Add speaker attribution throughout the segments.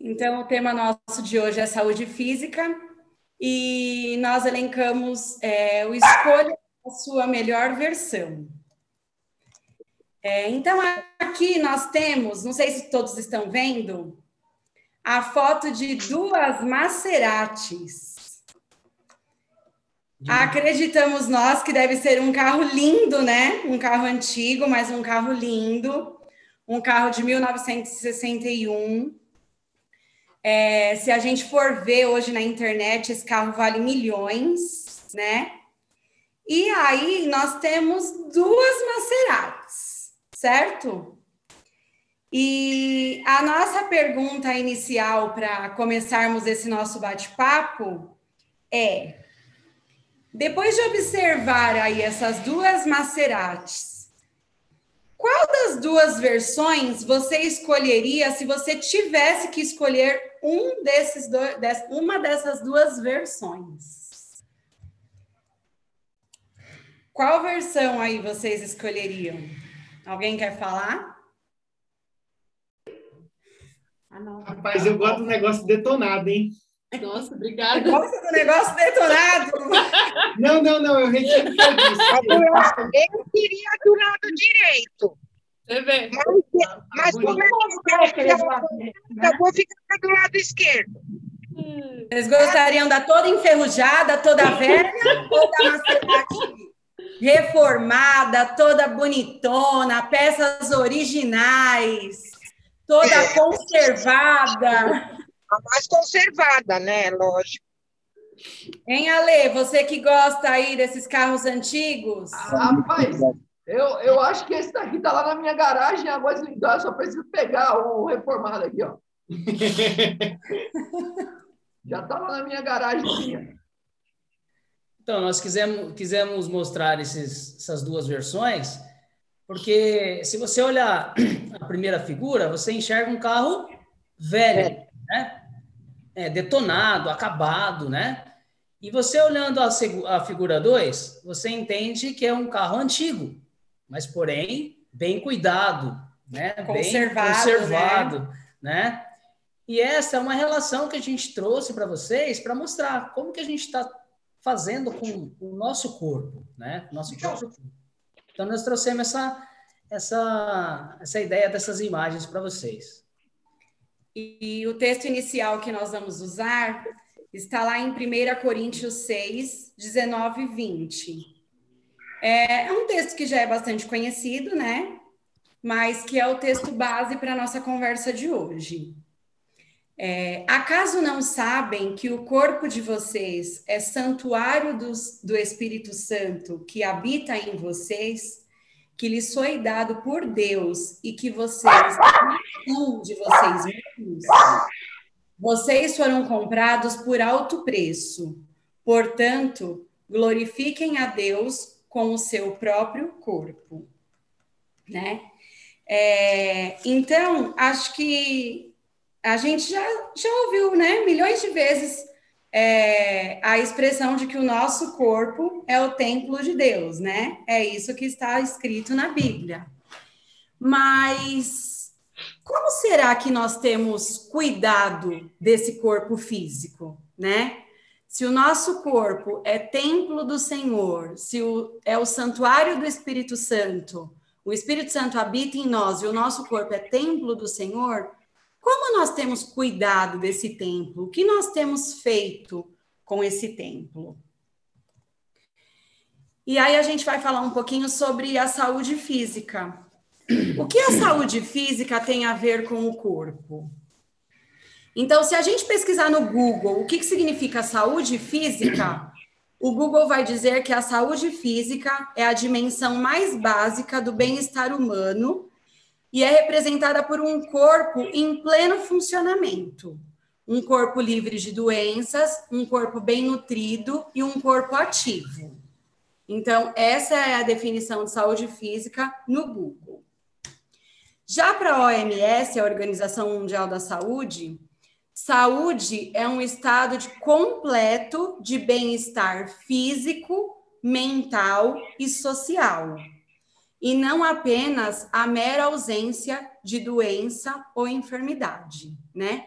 Speaker 1: Então, o tema nosso de hoje é saúde física e nós elencamos é, o escolha a sua melhor versão. É, então, aqui nós temos, não sei se todos estão vendo, a foto de duas Maseratis. Acreditamos nós que deve ser um carro lindo, né? Um carro antigo, mas um carro lindo. Um carro de 1961. É, se a gente for ver hoje na internet, esse carro vale milhões, né? E aí nós temos duas Maseratis, certo? E a nossa pergunta inicial para começarmos esse nosso bate-papo é: depois de observar aí essas duas Maseratis, qual das duas versões você escolheria se você tivesse que escolher um desses dois, uma dessas duas versões? Qual versão aí vocês escolheriam? Alguém quer falar?
Speaker 2: Ah, não. Rapaz, eu gosto do negócio detonado, hein?
Speaker 3: Nossa, obrigada.
Speaker 1: Gosta do negócio detonado?
Speaker 2: Não, não, não, eu retiro o que eu disse.
Speaker 4: Eu queria do lado direito.
Speaker 3: Você vê.
Speaker 4: Mas, mas como é que eu, eu vou ficar do lado esquerdo.
Speaker 1: Vocês gostariam da toda enferrujada, toda velha ou da Maserati reformada, toda bonitona, peças originais, toda é. conservada.
Speaker 4: A mais conservada, né? Lógico.
Speaker 1: Hein, Ale, você que gosta aí desses carros antigos?
Speaker 5: Ah, rapaz, eu, eu acho que esse daqui tá lá na minha garagem, agora eu só preciso pegar o reformado aqui, ó. Já tá lá na minha garagem.
Speaker 6: Então, nós quisemos, quisemos mostrar esses, essas duas versões, porque se você olhar a primeira figura, você enxerga um carro velho, né? É, detonado, acabado, né? E você olhando a, a figura 2, você entende que é um carro antigo, mas porém bem cuidado, né?
Speaker 1: Conservado,
Speaker 6: bem conservado, né? né? E essa é uma relação que a gente trouxe para vocês para mostrar como que a gente está fazendo com o nosso corpo, né? Nosso corpo. Então nós trouxemos essa essa essa ideia dessas imagens para vocês.
Speaker 1: E o texto inicial que nós vamos usar está lá em 1 Coríntios 6, 19 e 20. É, é um texto que já é bastante conhecido, né? Mas que é o texto base para a nossa conversa de hoje. É, acaso não sabem que o corpo de vocês é santuário do Espírito Santo que habita em vocês, que lhes foi dado por Deus e que vocês de vocês mesmos? Vocês foram comprados por alto preço. Portanto, glorifiquem a Deus com o seu próprio corpo, né? É, então, acho que a gente já, já ouviu, né, milhões de vezes é, a expressão de que o nosso corpo é o templo de Deus, né? É isso que está escrito na Bíblia. Mas como será que nós temos cuidado desse corpo físico, né? Se o nosso corpo é templo do Senhor, se o, é o santuário do Espírito Santo, o Espírito Santo habita em nós e o nosso corpo é templo do Senhor, como nós temos cuidado desse templo? O que nós temos feito com esse templo? E aí a gente vai falar um pouquinho sobre a saúde física. O que a saúde física tem a ver com o corpo? Então, se a gente pesquisar no Google o que, que significa saúde física, o Google vai dizer que a saúde física é a dimensão mais básica do bem-estar humano e é representada por um corpo em pleno funcionamento. Um corpo livre de doenças, um corpo bem nutrido e um corpo ativo. Então, essa é a definição de saúde física no Google. Já para a OMS, a Organização Mundial da Saúde, saúde é um estado de completo de bem-estar físico, mental e social e não apenas a mera ausência de doença ou enfermidade, né?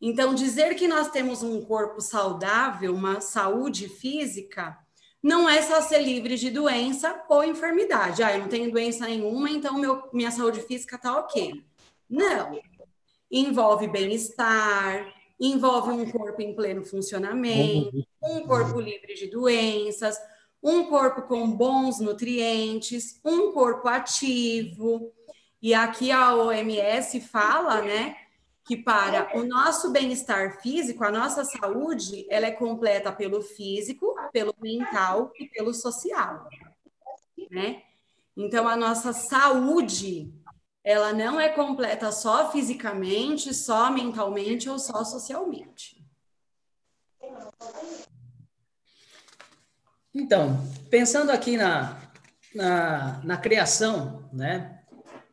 Speaker 1: Então, dizer que nós temos um corpo saudável, uma saúde física, não é só ser livre de doença ou enfermidade. Ah, eu não tenho doença nenhuma, então meu, minha saúde física tá ok. Não. Envolve bem-estar, envolve um corpo em pleno funcionamento, um corpo livre de doenças, um corpo com bons nutrientes, um corpo ativo. E aqui a OMS fala, né, que para o nosso bem-estar físico, a nossa saúde, ela é completa pelo físico, pelo mental e pelo social, né? Então a nossa saúde, ela não é completa só fisicamente, só mentalmente ou só socialmente.
Speaker 6: Então, pensando aqui na, na, na criação, né?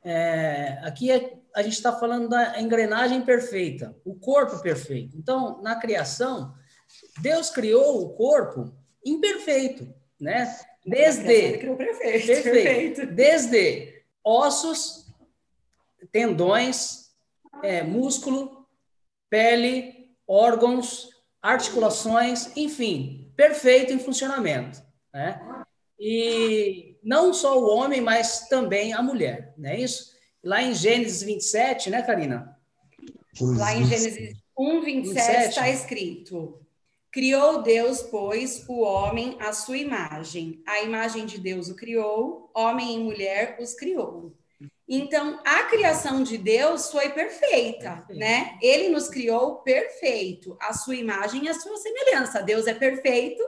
Speaker 6: É, aqui é, a gente está falando da engrenagem perfeita, o corpo perfeito. Então, na criação, Deus criou o corpo imperfeito, né? Desde
Speaker 1: perfeito, perfeito, perfeito.
Speaker 6: desde ossos, tendões, é, músculo, pele, órgãos, articulações, enfim, perfeito em funcionamento, né? E não só o homem, mas também a mulher, não é isso? Lá em Gênesis 27, né, Karina?
Speaker 1: Lá em Gênesis 1, 27 está escrito: Criou Deus, pois, o homem à sua imagem. A imagem de Deus o criou, homem e mulher os criou. Então, a criação de Deus foi perfeita, perfeito. né? Ele nos criou perfeito, a sua imagem e a sua semelhança. Deus é perfeito,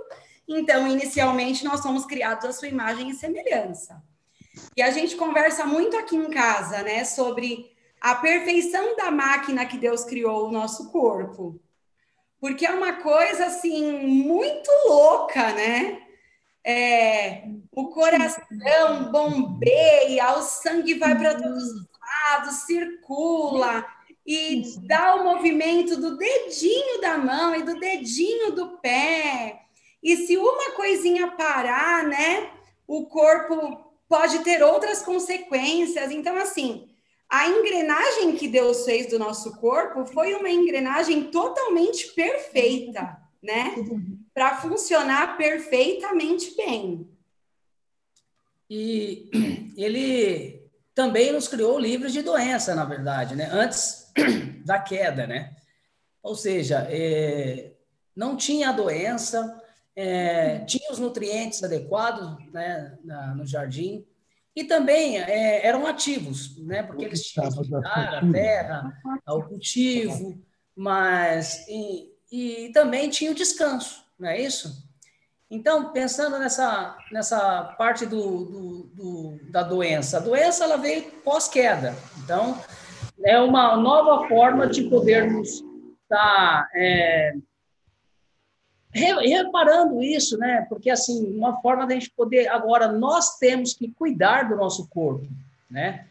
Speaker 1: então, inicialmente, nós somos criados à sua imagem e semelhança. E a gente conversa muito aqui em casa, né, sobre a perfeição da máquina que Deus criou o nosso corpo. Porque é uma coisa, assim, muito louca, né? É, o coração bombeia, o sangue vai para todos os lados, circula e dá o movimento do dedinho da mão e do dedinho do pé. E se uma coisinha parar, né, o corpo pode ter outras consequências. Então, assim, a engrenagem que Deus fez do nosso corpo foi uma engrenagem totalmente perfeita, né? Para funcionar perfeitamente bem.
Speaker 6: E ele também nos criou livres de doença, na verdade, né? Antes da queda, né? Ou seja, é, não tinha a doença, é, tinha os nutrientes adequados né, na, no jardim e também é, eram ativos, né? Porque eles tinham a terra, o cultivo, mas e, e também tinha o descanso não é isso? Então, pensando nessa, nessa parte do, do, do da doença, a doença ela veio pós-queda. Então, é uma nova forma de podermos estar tá, é, reparando isso, né? Porque, assim, uma forma da gente poder... Agora, nós temos que cuidar do nosso corpo, né?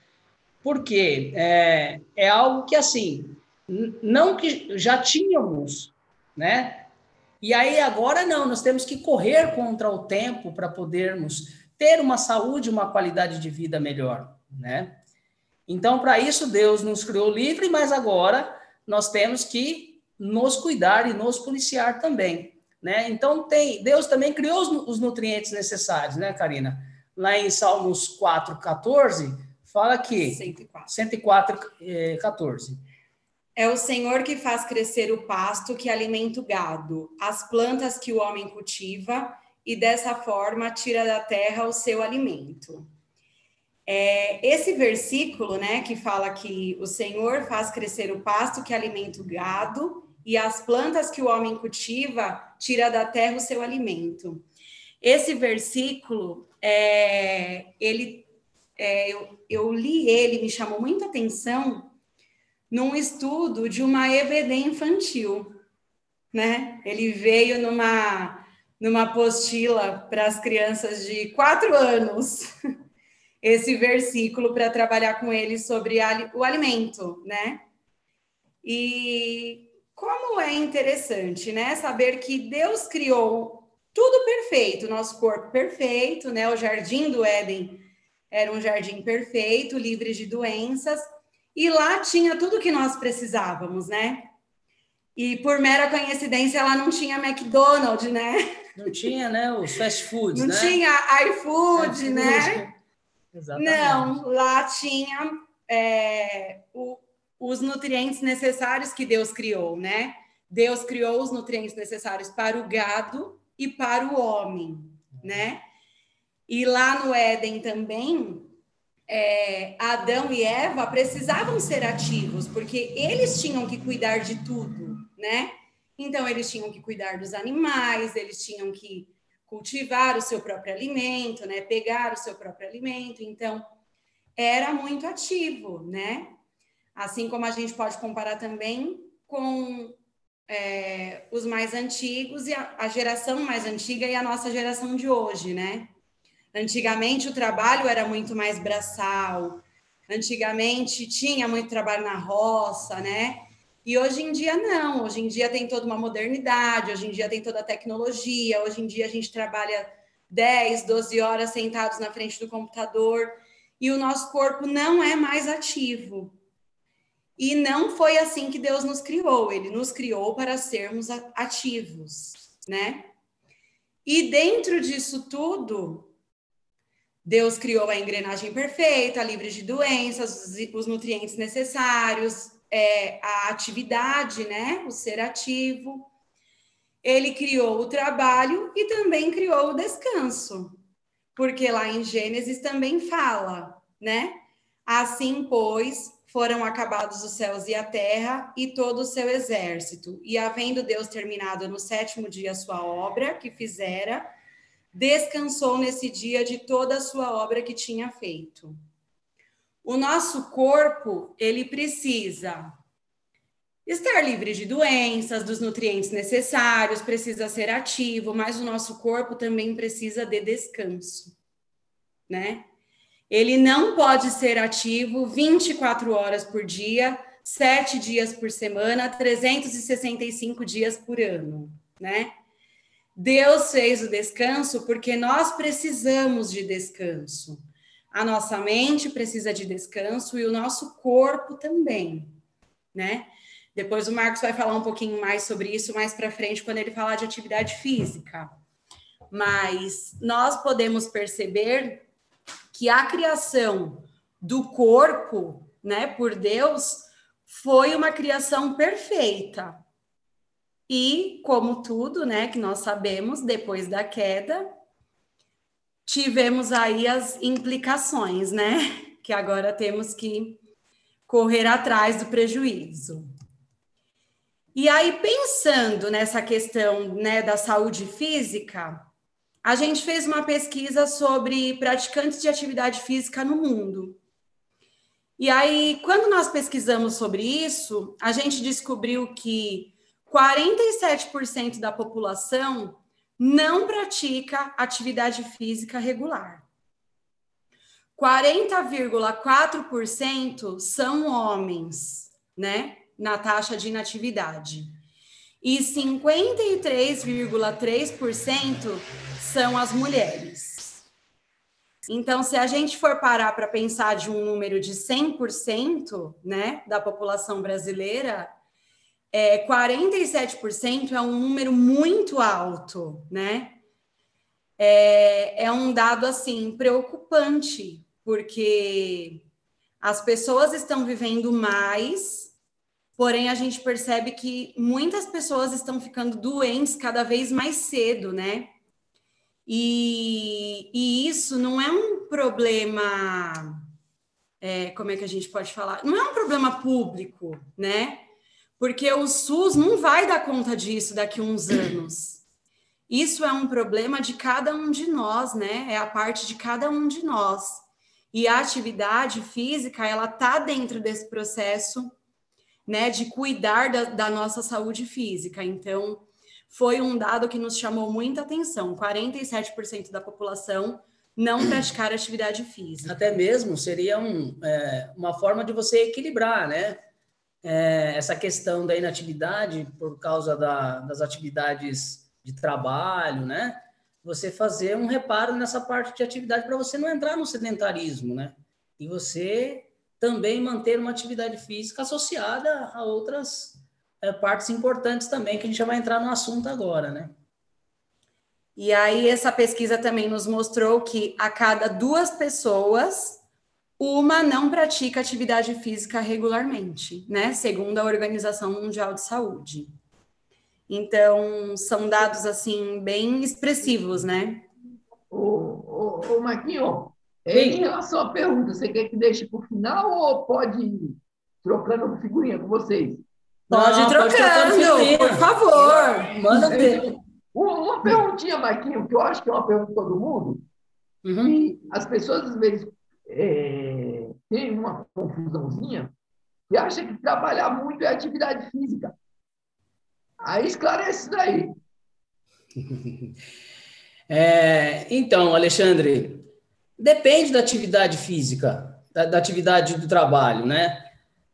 Speaker 6: Porque é, é algo que, assim, não que já tínhamos, né? E aí agora não, nós temos que correr contra o tempo para podermos ter uma saúde, uma qualidade de vida melhor, né? Então, para isso Deus nos criou livre, mas agora nós temos que nos cuidar e nos policiar também, né? Então tem, Deus também criou os, os nutrientes necessários, né, Karina? Lá em Salmos 4, 14, fala que 104, 104 eh, 14
Speaker 1: é o Senhor que faz crescer o pasto que alimenta o gado, as plantas que o homem cultiva, e dessa forma tira da terra o seu alimento. É, esse versículo, né, que fala que o Senhor faz crescer o pasto que alimenta o gado, e as plantas que o homem cultiva, tira da terra o seu alimento. Esse versículo, é, ele, é, eu, eu li ele, me chamou muita atenção, num estudo de uma EBD infantil, né? Ele veio numa numa apostila para as crianças de quatro anos, esse versículo para trabalhar com eles sobre o alimento, né? E como é interessante, né? Saber que Deus criou tudo perfeito, nosso corpo perfeito, né? O jardim do Éden era um jardim perfeito, livre de doenças, E lá tinha tudo que nós precisávamos, né? E por mera coincidência, ela não tinha McDonald's, né?
Speaker 6: Não tinha, né? Os fast foods,
Speaker 1: não
Speaker 6: né?
Speaker 1: tinha iFood, né?
Speaker 6: Exatamente.
Speaker 1: Não, lá tinha é, o, os nutrientes necessários que Deus criou, né? Deus criou os nutrientes necessários para o gado e para o homem, né? E lá no Éden também, é, Adão e Eva precisavam ser ativos, porque eles tinham que cuidar de tudo, né? Então, eles tinham que cuidar dos animais, eles tinham que cultivar o seu próprio alimento, né? Pegar o seu próprio alimento. Então, era muito ativo, né? Assim como a gente pode comparar também com é, os mais antigos e a, a geração mais antiga e a nossa geração de hoje, né? Antigamente o trabalho era muito mais braçal, antigamente tinha muito trabalho na roça, né? E hoje em dia não, hoje em dia tem toda uma modernidade, hoje em dia tem toda a tecnologia, hoje em dia a gente trabalha 10, 12 horas sentados na frente do computador e o nosso corpo não é mais ativo. E não foi assim que Deus nos criou, ele nos criou para sermos ativos, né? E dentro disso tudo, Deus criou a engrenagem perfeita, livre de doenças, os nutrientes necessários, é, a atividade, né? O ser ativo. Ele criou o trabalho e também criou o descanso, porque lá em Gênesis também fala, né? Assim, pois, foram acabados os céus e a terra e todo o seu exército. E havendo Deus terminado no sétimo dia a sua obra que fizera, descansou nesse dia de toda a sua obra que tinha feito. O nosso corpo, ele precisa estar livre de doenças, dos nutrientes necessários, precisa ser ativo, mas o nosso corpo também precisa de descanso, né? Ele não pode ser ativo 24 horas por dia, sete dias por semana, 365 dias por ano, né? Deus fez o descanso porque nós precisamos de descanso. A nossa mente precisa de descanso e o nosso corpo também, né? Depois o Marcos vai falar um pouquinho mais sobre isso mais para frente quando ele falar de atividade física. Mas nós podemos perceber que a criação do corpo, né, por Deus, foi uma criação perfeita. E, como tudo, né, que nós sabemos, depois da queda, tivemos aí as implicações, né? Que agora temos que correr atrás do prejuízo. E aí, pensando nessa questão né, da saúde física, a gente fez uma pesquisa sobre praticantes de atividade física no mundo. E aí, quando nós pesquisamos sobre isso, a gente descobriu que 47% da população não pratica atividade física regular. 40,4% são homens, né? na taxa de inatividade. E 53,3% são as mulheres. Então, se a gente for parar para pensar de um número de 100%, né, da população brasileira, é, 47% é um número muito alto, né? É, é um dado, assim, preocupante, porque as pessoas estão vivendo mais Porém, a gente percebe que muitas pessoas estão ficando doentes cada vez mais cedo, né? E, e isso não é um problema. É, como é que a gente pode falar? Não é um problema público, né? Porque o SUS não vai dar conta disso daqui a uns anos. Isso é um problema de cada um de nós, né? É a parte de cada um de nós. E a atividade física, ela tá dentro desse processo né, de cuidar da, da nossa saúde física. Então, foi um dado que nos chamou muita atenção: 47% da população não praticar atividade física.
Speaker 6: Até mesmo seria um, é, uma forma de você equilibrar, né? É, essa questão da inatividade por causa da, das atividades de trabalho, né? Você fazer um reparo nessa parte de atividade para você não entrar no sedentarismo, né? E você também manter uma atividade física associada a outras é, partes importantes também, que a gente já vai entrar no assunto agora, né?
Speaker 1: E aí, essa pesquisa também nos mostrou que a cada duas pessoas, uma não pratica atividade física regularmente, né? Segundo a Organização Mundial de Saúde. Então, são dados, assim, bem expressivos, né?
Speaker 5: Ô, ô, ô Marquinho, em relação à pergunta, você quer que deixe para o final ou pode ir trocando figurinha com vocês?
Speaker 1: Pode ir trocando, por favor.
Speaker 6: Manda ver.
Speaker 5: Uma perguntinha, Marquinho, que eu acho que é uma pergunta de todo mundo. Uhum. E as pessoas, às vezes, é, têm uma confusãozinha e acham que trabalhar muito é atividade física. Aí esclarece isso daí.
Speaker 6: É, então, Alexandre, depende da atividade física, da, da, atividade do trabalho, né?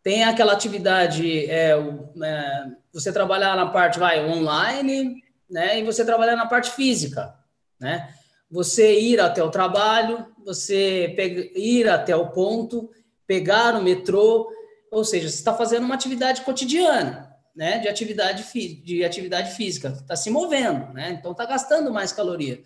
Speaker 6: Tem aquela atividade, é, é, você trabalhar na parte vai online, né? E você trabalhar na parte física, né? Você ir até o trabalho, você ir até o ponto, pegar o metrô, ou seja, você está fazendo uma atividade cotidiana, né? De atividade, de atividade física, está se movendo, né? Então está gastando mais caloria.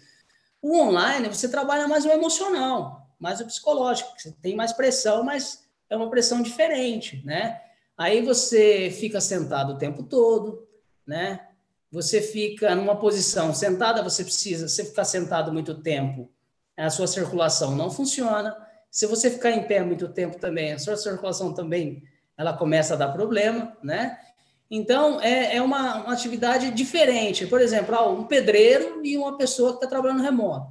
Speaker 6: O online você trabalha mais o emocional, mais o psicológico, você tem mais pressão, mas é uma pressão diferente, né? Aí você fica sentado o tempo todo, né? Você fica numa posição sentada, você precisa, se ficar sentado muito tempo, a sua circulação não funciona. Se você ficar em pé muito tempo também, a sua circulação também ela começa a dar problema, né? Então, é, é uma, uma atividade diferente. Por exemplo, ah, um pedreiro e uma pessoa que está trabalhando remoto.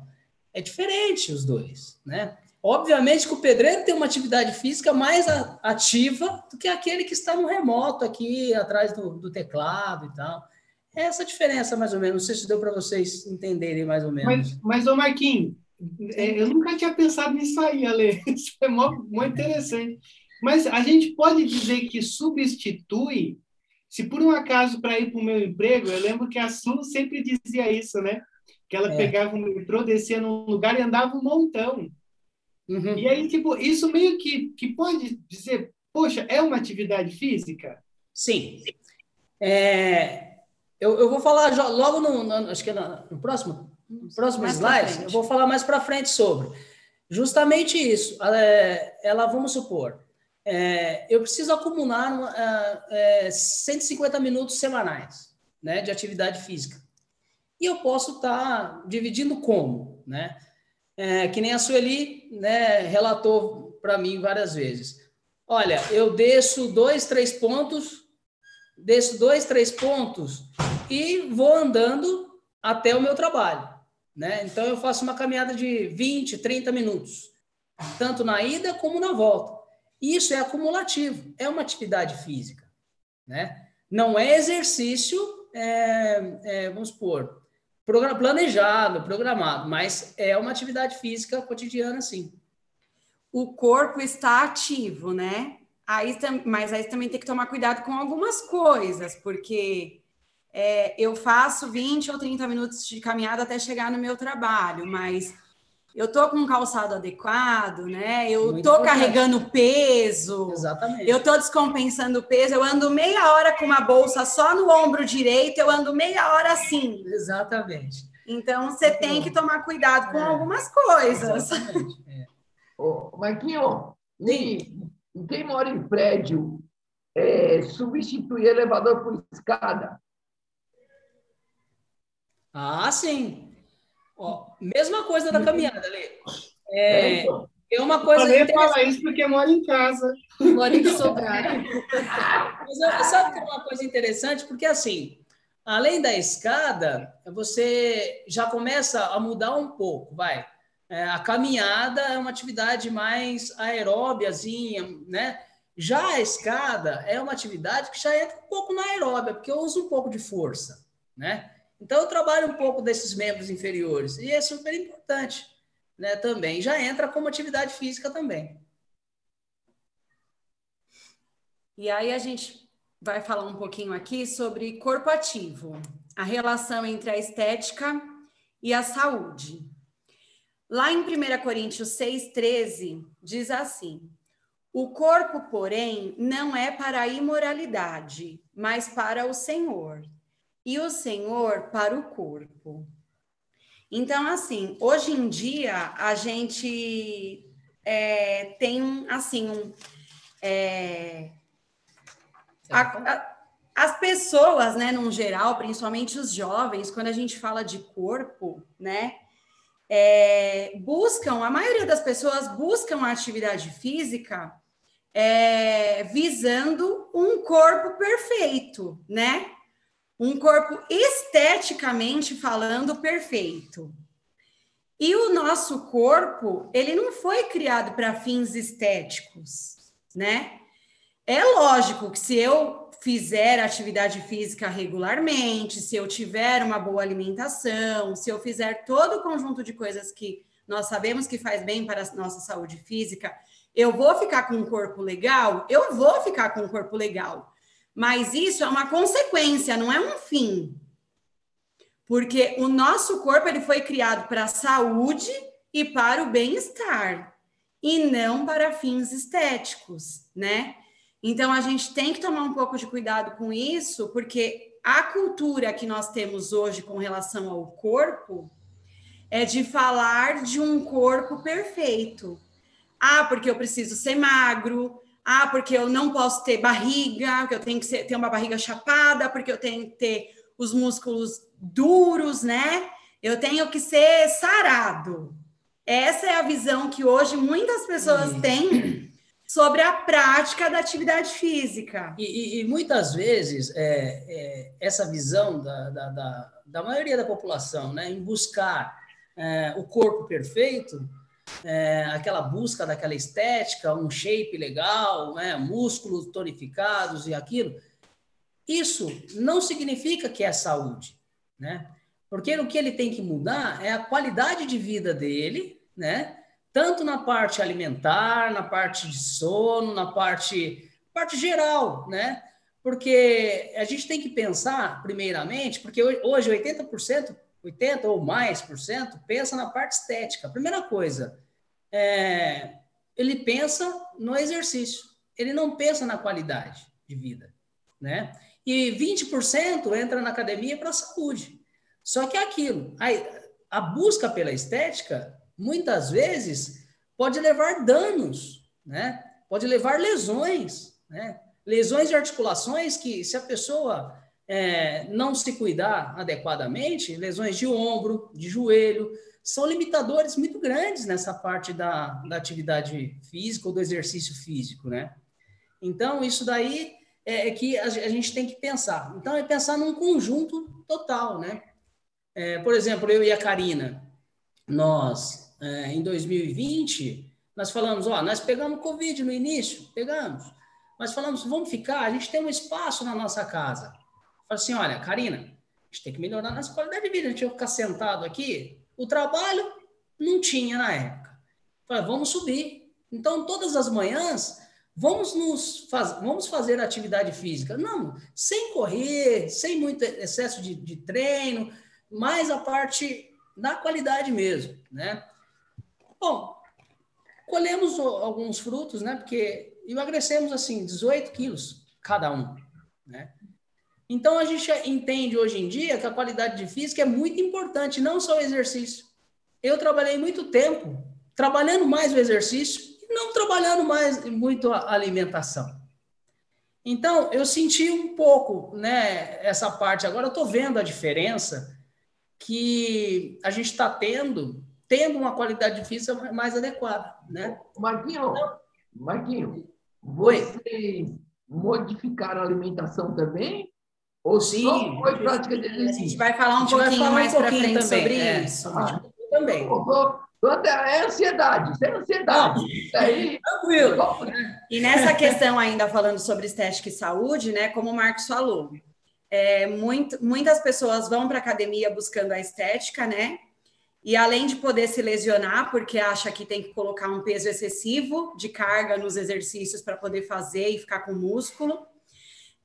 Speaker 6: É diferente os dois, né? Obviamente que o pedreiro tem uma atividade física mais ativa do que aquele que está no remoto aqui, atrás do, do teclado e tal. É essa diferença, mais ou menos. Não sei se deu para vocês entenderem mais ou menos.
Speaker 2: Mas, mas ô Marquinhos, é, eu nunca tinha pensado nisso aí, Ale. Isso é muito interessante. Mas a gente pode dizer que substitui, se por um acaso para ir para o meu emprego, eu lembro que a Su sempre dizia isso, né? Que ela é. pegava o metrô, descia num lugar e andava um montão. Uhum. E aí, tipo, isso meio que, que pode dizer, poxa, é uma atividade física?
Speaker 6: Sim. É, eu, eu vou falar logo no, no acho que é no, no próximo, no próximo slide, eu vou falar mais para frente sobre. Justamente isso. É, ela, vamos supor, é, eu preciso acumular é, 150 minutos semanais né, de atividade física. E eu posso estar tá dividindo como, né? É, que nem a Sueli né, relatou para mim várias vezes. Olha, eu desço dois, três pontos, desço dois, três pontos e vou andando até o meu trabalho. Né? Então, eu faço uma caminhada de 20, 30 minutos, tanto na ida como na volta. Isso é acumulativo, é uma atividade física. Né? Não é exercício, é, é, vamos supor, planejado, programado, mas é uma atividade física cotidiana, sim.
Speaker 1: O corpo está ativo, né? Aí, mas aí também tem que tomar cuidado com algumas coisas, porque é, eu faço 20 ou 30 minutos de caminhada até chegar no meu trabalho, mas eu tô com um calçado adequado, né? Eu Muito tô importante. carregando peso.
Speaker 6: Exatamente.
Speaker 1: Eu tô descompensando peso. Eu ando meia hora com uma bolsa só no ombro direito, eu ando meia hora assim.
Speaker 6: Exatamente.
Speaker 1: Então você tem que tomar cuidado com é. algumas coisas.
Speaker 5: Exatamente. É. Ô, Marquinho, e, quem mora em prédio é, substituir elevador por escada?
Speaker 6: Ah, sim. Ó, mesma coisa da caminhada, Lê. É, é, então. é uma coisa.
Speaker 2: Eu falar isso porque mora em casa.
Speaker 3: Mora em Sobrado.
Speaker 6: Mas sabe que é uma coisa interessante? Porque assim, além da escada, você já começa a mudar um pouco, vai. É, a caminhada é uma atividade mais aeróbiazinha, né? Já a escada é uma atividade que já entra um pouco na aeróbia, porque eu uso um pouco de força, né? Então, eu trabalho um pouco desses membros inferiores e é super importante né, também. Já entra como atividade física também.
Speaker 1: E aí a gente vai falar um pouquinho aqui sobre corpo ativo, a relação entre a estética e a saúde. Lá em 1 Coríntios 6,13, diz assim: O corpo, porém, não é para a imoralidade, mas para o Senhor, e o Senhor para o corpo. Então, assim, hoje em dia a gente é, tem um, assim, um, é, a, a, as pessoas, né, num geral, principalmente os jovens, quando a gente fala de corpo, né, é, buscam, a maioria das pessoas buscam a atividade física é, visando um corpo perfeito, né? Um corpo esteticamente falando perfeito. E o nosso corpo, ele não foi criado para fins estéticos, né? É lógico que se eu fizer atividade física regularmente, se eu tiver uma boa alimentação, se eu fizer todo o conjunto de coisas que nós sabemos que faz bem para a nossa saúde física, eu vou ficar com um corpo legal? Eu vou ficar com um corpo legal. Mas isso é uma consequência, não é um fim. Porque o nosso corpo ele foi criado para a saúde e para o bem-estar, e não para fins estéticos, né? Então a gente tem que tomar um pouco de cuidado com isso, porque a cultura que nós temos hoje com relação ao corpo é de falar de um corpo perfeito. Ah, porque eu preciso ser magro, ah, porque eu não posso ter barriga, que eu tenho que ser, ter uma barriga chapada, porque eu tenho que ter os músculos duros, né? Eu tenho que ser sarado. Essa é a visão que hoje muitas pessoas Isso. têm sobre a prática da atividade física.
Speaker 6: E, e, e muitas vezes é, é, essa visão da, da, da, da, maioria da população né, em buscar é, o corpo perfeito é, aquela busca daquela estética, um shape legal, né, músculos tonificados e aquilo, isso não significa que é saúde, né? Porque o que ele tem que mudar é a qualidade de vida dele, né? Tanto na parte alimentar, na parte de sono, na parte, parte geral, né? Porque a gente tem que pensar, primeiramente, porque hoje 80%, 80 ou mais por cento, pensa na parte estética. Primeira coisa, é, ele pensa no exercício, ele não pensa na qualidade de vida, né? E 20% entra na academia para saúde. Só que é aquilo, a, a busca pela estética, muitas vezes, pode levar danos, né? Pode levar lesões, né? Lesões de articulações que, se a pessoa é, não se cuidar adequadamente, lesões de ombro, de joelho, são limitadores muito grandes nessa parte da, da atividade física ou do exercício físico, né? Então, isso daí é, é que a, gente tem que pensar. Então, é pensar num conjunto total, né? É, por exemplo, eu e a Karina, nós, é, em 2020, nós falamos, ó, nós pegamos Covid no início, pegamos, mas falamos, vamos ficar, a gente tem um espaço na nossa casa. Assim, olha, Karina, a gente tem que melhorar nossa qualidade de vida, a gente vai ficar sentado aqui, o trabalho não tinha na época. Falei, vamos subir. Então, todas as manhãs, vamos nos faz, vamos fazer atividade física. Não, sem correr, sem muito excesso de, de treino, mais a parte da qualidade mesmo, né? Bom, colhemos alguns frutos, né? Porque emagrecemos assim 18 quilos cada um, né? Então a gente entende hoje em dia que a qualidade de física é muito importante, não só o exercício. Eu trabalhei muito tempo trabalhando mais o exercício e não trabalhando mais muito a alimentação. Então eu senti um pouco, né, essa parte. Agora eu estou vendo a diferença que a gente está tendo, tendo uma qualidade de física mais adequada, né?
Speaker 5: Marquinho, Marquinho, vocês modificaram a alimentação também?
Speaker 6: Ou sim,
Speaker 1: prática de exercício. A gente vai falar um pouquinho falar mais um para frente também, sobre é. isso.
Speaker 6: Ah, também.
Speaker 5: É ansiedade, isso é ansiedade. Isso aí,
Speaker 1: tranquilo. E nessa questão ainda falando sobre estética e saúde, né? Como o Marcos falou, é, muito, muitas pessoas vão para a academia buscando a estética, né? E além de poder se lesionar, porque acha que tem que colocar um peso excessivo de carga nos exercícios para poder fazer e ficar com músculo,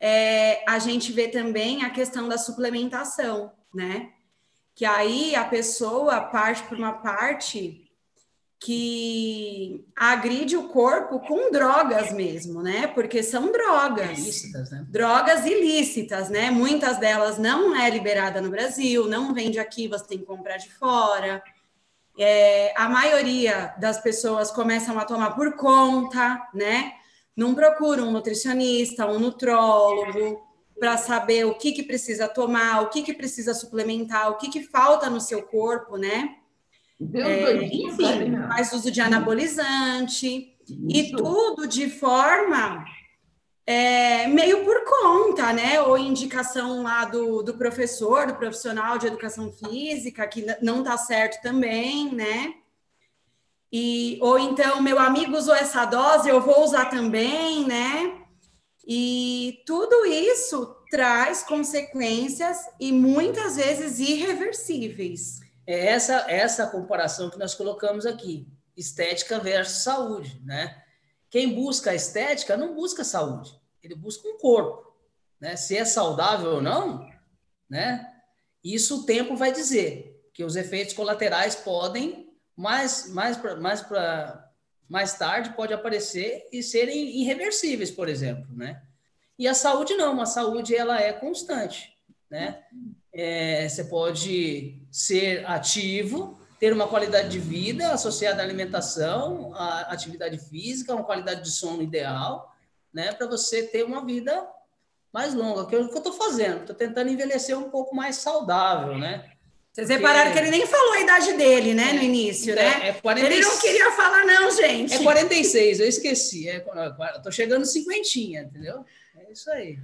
Speaker 1: é, a gente vê também a questão da suplementação, né? Que aí a pessoa parte por uma parte que agride o corpo com drogas mesmo, né? Porque são drogas.
Speaker 6: Ilícitas, né?
Speaker 1: Drogas ilícitas, né? Muitas delas não é liberada no Brasil, não vende aqui, você tem que comprar de fora. É, a maioria das pessoas começam a tomar por conta, né? Não procuram um nutricionista, um nutrólogo, para saber o que, que precisa tomar, o que, que precisa suplementar, o que, que falta no seu corpo, né? É, enfim, faz uso de anabolizante e tudo de forma é, meio por conta, né? Ou indicação lá do, do professor, do profissional de educação física, que não tá certo também, né? E, ou então, meu amigo usou essa dose, eu vou usar também, né? E tudo isso traz consequências e muitas vezes irreversíveis
Speaker 6: é essa, essa comparação que nós colocamos aqui, estética versus saúde, né? Quem busca a estética não busca saúde, ele busca um corpo, né? Se é saudável ou não, né? Isso o tempo vai dizer, que os efeitos colaterais podem mais mais para mais para mais tarde pode aparecer e serem irreversíveis, por exemplo, né? E a saúde não, a saúde ela é constante, né? É, você pode ser ativo, ter uma qualidade de vida associada à alimentação, à atividade física, uma qualidade de sono ideal, né? Para você ter uma vida mais longa, que é o que eu estou fazendo. Estou tentando envelhecer um pouco mais saudável, né?
Speaker 1: Vocês repararam que ele nem falou a idade dele, né, no início, né? É 46... Ele não queria falar, não, gente.
Speaker 6: É 46, eu esqueci. É, tô chegando cinquentinha, entendeu? É isso aí.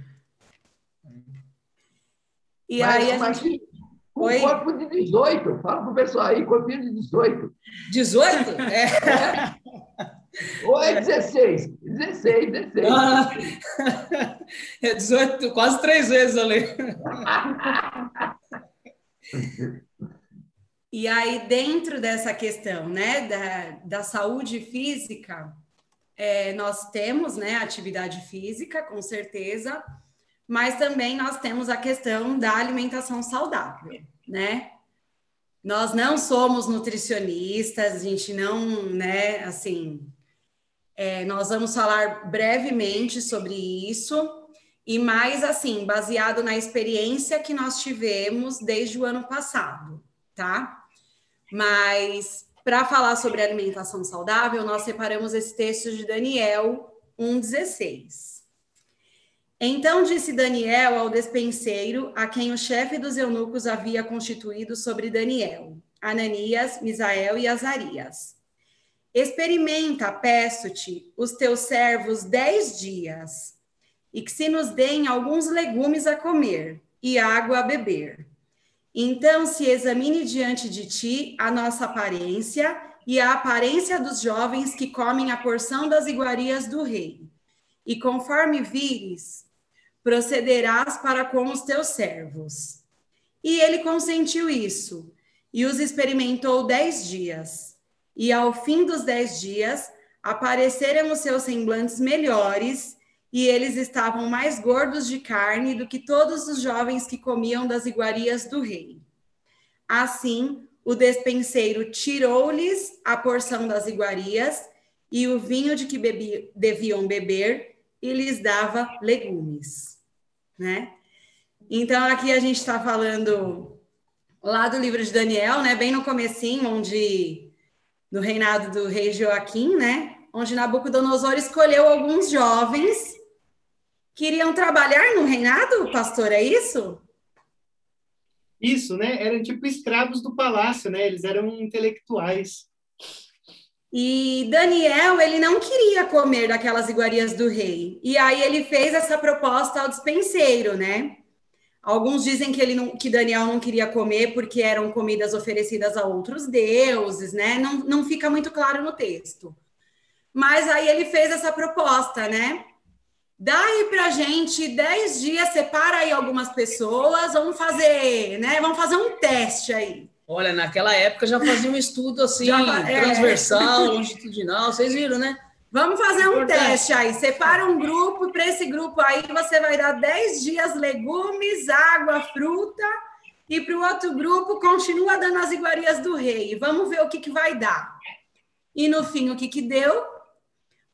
Speaker 5: E mas, aí a mas gente... Um Oi? corpo de 18, fala pro pessoal aí, corpinho de 18.
Speaker 6: 18? É. é.
Speaker 5: Ou é 16? 16, 16. Ah,
Speaker 6: é 18, quase três vezes ali.
Speaker 1: E aí, dentro dessa questão né, da, da saúde física, é, nós temos né, atividade física, com certeza, mas também nós temos a questão da alimentação saudável, né? Nós não somos nutricionistas, a gente não, né, assim, é, nós vamos falar brevemente sobre isso e mais assim, baseado na experiência que nós tivemos desde o ano passado, tá? Mas para falar sobre alimentação saudável, nós separamos esse texto de Daniel 1,16. Então disse Daniel ao despenseiro, a quem o chefe dos eunucos havia constituído sobre Daniel, Ananias, Misael e Azarias. Experimenta, peço-te, os teus servos dez dias, e que se nos deem alguns legumes a comer e água a beber. Então se examine diante de ti a nossa aparência e a aparência dos jovens que comem a porção das iguarias do rei. E conforme vires, procederás para com os teus servos. E ele consentiu isso, e os experimentou dez dias. E ao fim dos dez dias, apareceram os seus semblantes melhores, e eles estavam mais gordos de carne do que todos os jovens que comiam das iguarias do rei. Assim, o despenseiro tirou-lhes a porção das iguarias e o vinho de que bebi, deviam beber, e lhes dava legumes né? Então aqui a gente está falando lá do livro de Daniel, né? Bem no comecinho, onde no reinado do rei Joaquim, né? Onde Nabucodonosor escolheu alguns jovens que iriam trabalhar no reinado, pastor, é isso?
Speaker 2: Isso, né? Eram tipo escravos do palácio, né? Eles eram intelectuais.
Speaker 1: E Daniel, ele não queria comer daquelas iguarias do rei. E aí ele fez essa proposta ao dispenseiro, né? Alguns dizem que ele não, que Daniel não queria comer porque eram comidas oferecidas a outros deuses, né? Não, não fica muito claro no texto. Mas aí ele fez essa proposta, né? Dá aí pra gente dez dias, separa aí algumas pessoas, vamos fazer, né? Vamos fazer um teste aí.
Speaker 6: Olha, naquela época já fazia um estudo assim, já, é. transversal, longitudinal, vocês viram, né?
Speaker 1: Vamos fazer um teste aí. Separa um grupo, para esse grupo aí você vai dar 10 dias legumes, água, fruta, e para o outro grupo continua dando as iguarias do rei. Vamos ver o que, que vai dar. E no fim, o que, que deu?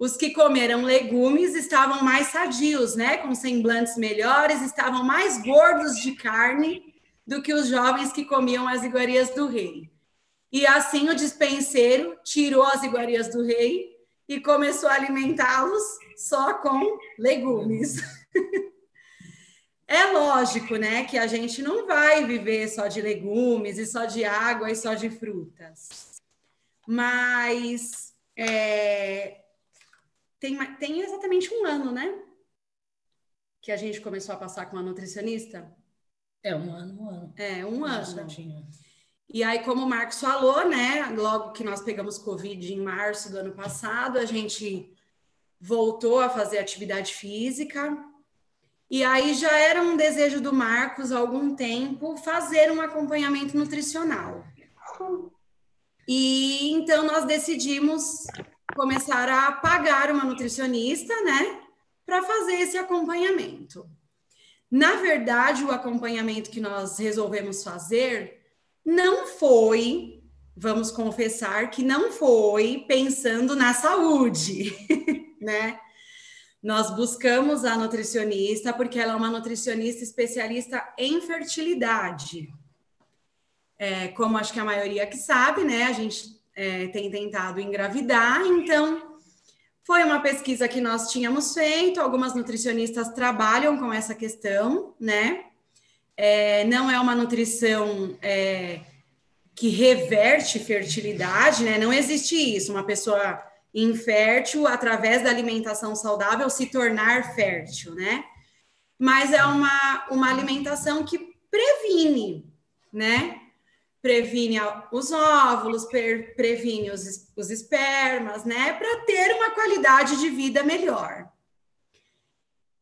Speaker 1: Os que comeram legumes estavam mais sadios, né? Com semblantes melhores, estavam mais gordos de carne do que os jovens que comiam as iguarias do rei. E assim o dispenseiro tirou as iguarias do rei e começou a alimentá-los só com legumes. É lógico, né, que a gente não vai viver só de legumes e só de água e só de frutas. Mas é, tem, tem exatamente um ano, né? Que a gente começou a passar com a nutricionista.
Speaker 6: É, um ano, um ano.
Speaker 1: É, um ano. E aí, como o Marcos falou, né? Logo que nós pegamos Covid em março do ano passado, a gente voltou a fazer atividade física e aí já era um desejo do Marcos há algum tempo fazer um acompanhamento nutricional. E então nós decidimos começar a pagar uma nutricionista, né, para fazer esse acompanhamento. Na verdade, o acompanhamento que nós resolvemos fazer não foi, vamos confessar que não foi pensando na saúde, né? Nós buscamos a nutricionista porque ela é uma nutricionista especialista em fertilidade. É, como acho que a maioria que sabe, né? A gente é, tem tentado engravidar, então foi uma pesquisa que nós tínhamos feito. Algumas nutricionistas trabalham com essa questão, né? É, não é uma nutrição é, que reverte fertilidade, né? Não existe isso. Uma pessoa infértil através da alimentação saudável se tornar fértil, né? Mas é uma, uma alimentação que previne, né? Previne os óvulos, previne os, os espermas, né? Para ter uma qualidade de vida melhor.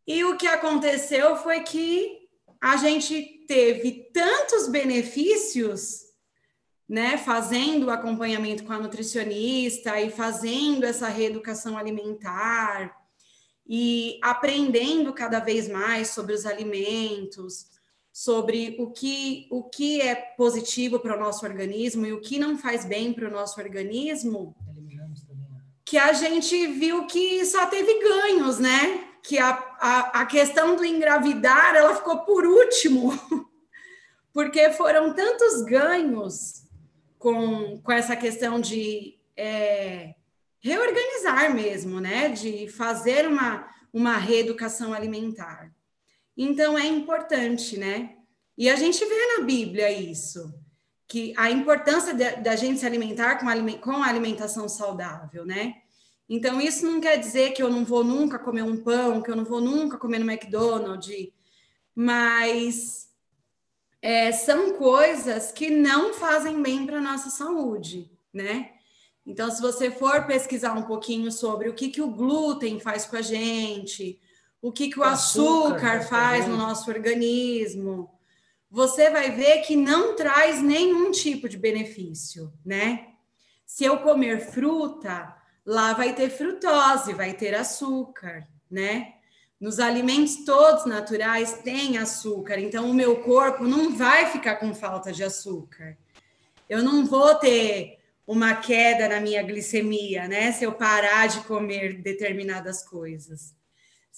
Speaker 1: E o que aconteceu foi que a gente teve tantos benefícios né, fazendo o acompanhamento com a nutricionista e fazendo essa reeducação alimentar e aprendendo cada vez mais sobre os alimentos, sobre o que, o que é positivo para o nosso organismo e o que não faz bem para o nosso organismo, que a gente viu que só teve ganhos, né? Que a, a, a questão do engravidar ela ficou por último, porque foram tantos ganhos com, com essa questão de é, reorganizar mesmo, né? De fazer uma, uma reeducação alimentar. Então é importante, né? E a gente vê na Bíblia isso, que a importância da gente se alimentar com, com alimentação saudável, né? Então, isso não quer dizer que eu não vou nunca comer um pão, que eu não vou nunca comer no McDonald's, mas é, são coisas que não fazem bem para nossa saúde, né? Então, se você for pesquisar um pouquinho sobre o que, que o glúten faz com a gente, o que, que o, o açúcar, açúcar faz no nosso organismo, você vai ver que não traz nenhum tipo de benefício, né? Se eu comer fruta, lá vai ter frutose, vai ter açúcar, né? Nos alimentos todos naturais tem açúcar, então o meu corpo não vai ficar com falta de açúcar. Eu não vou ter uma queda na minha glicemia, né? Se eu parar de comer determinadas coisas.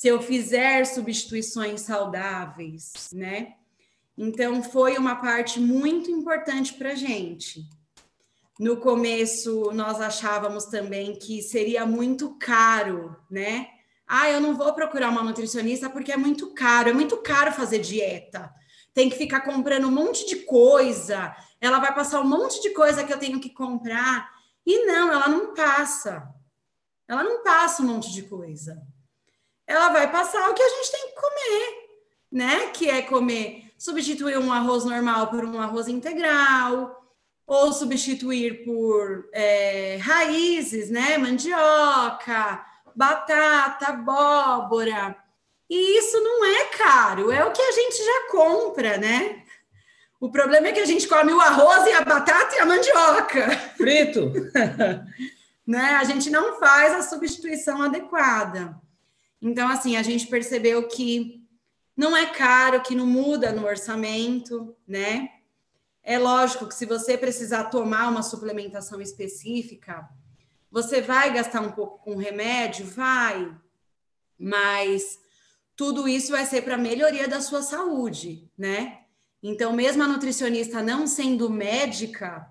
Speaker 1: Se eu fizer substituições saudáveis, né? Então, foi uma parte muito importante para a gente. No começo, nós achávamos também que seria muito caro, né? Ah, eu não vou procurar uma nutricionista porque é muito caro, é muito caro fazer dieta. Tem que ficar comprando um monte de coisa, ela vai passar um monte de coisa que eu tenho que comprar. E não, ela não passa. Ela não passa um monte de coisa. Ela vai passar o que a gente tem que comer, né? Que é comer, substituir um arroz normal por um arroz integral, ou substituir por é, raízes, né? Mandioca, batata, abóbora. E isso não é caro, é o que a gente já compra, né? O problema é que a gente come o arroz e a batata e a mandioca.
Speaker 6: Frito.
Speaker 1: né? A gente não faz a substituição adequada. Então, assim, a gente percebeu que não é caro, que não muda no orçamento, né? É lógico que se você precisar tomar uma suplementação específica, Você vai gastar um pouco com remédio? Vai, mas tudo isso vai ser para melhoria da sua saúde, né? Então, mesmo a nutricionista não sendo médica,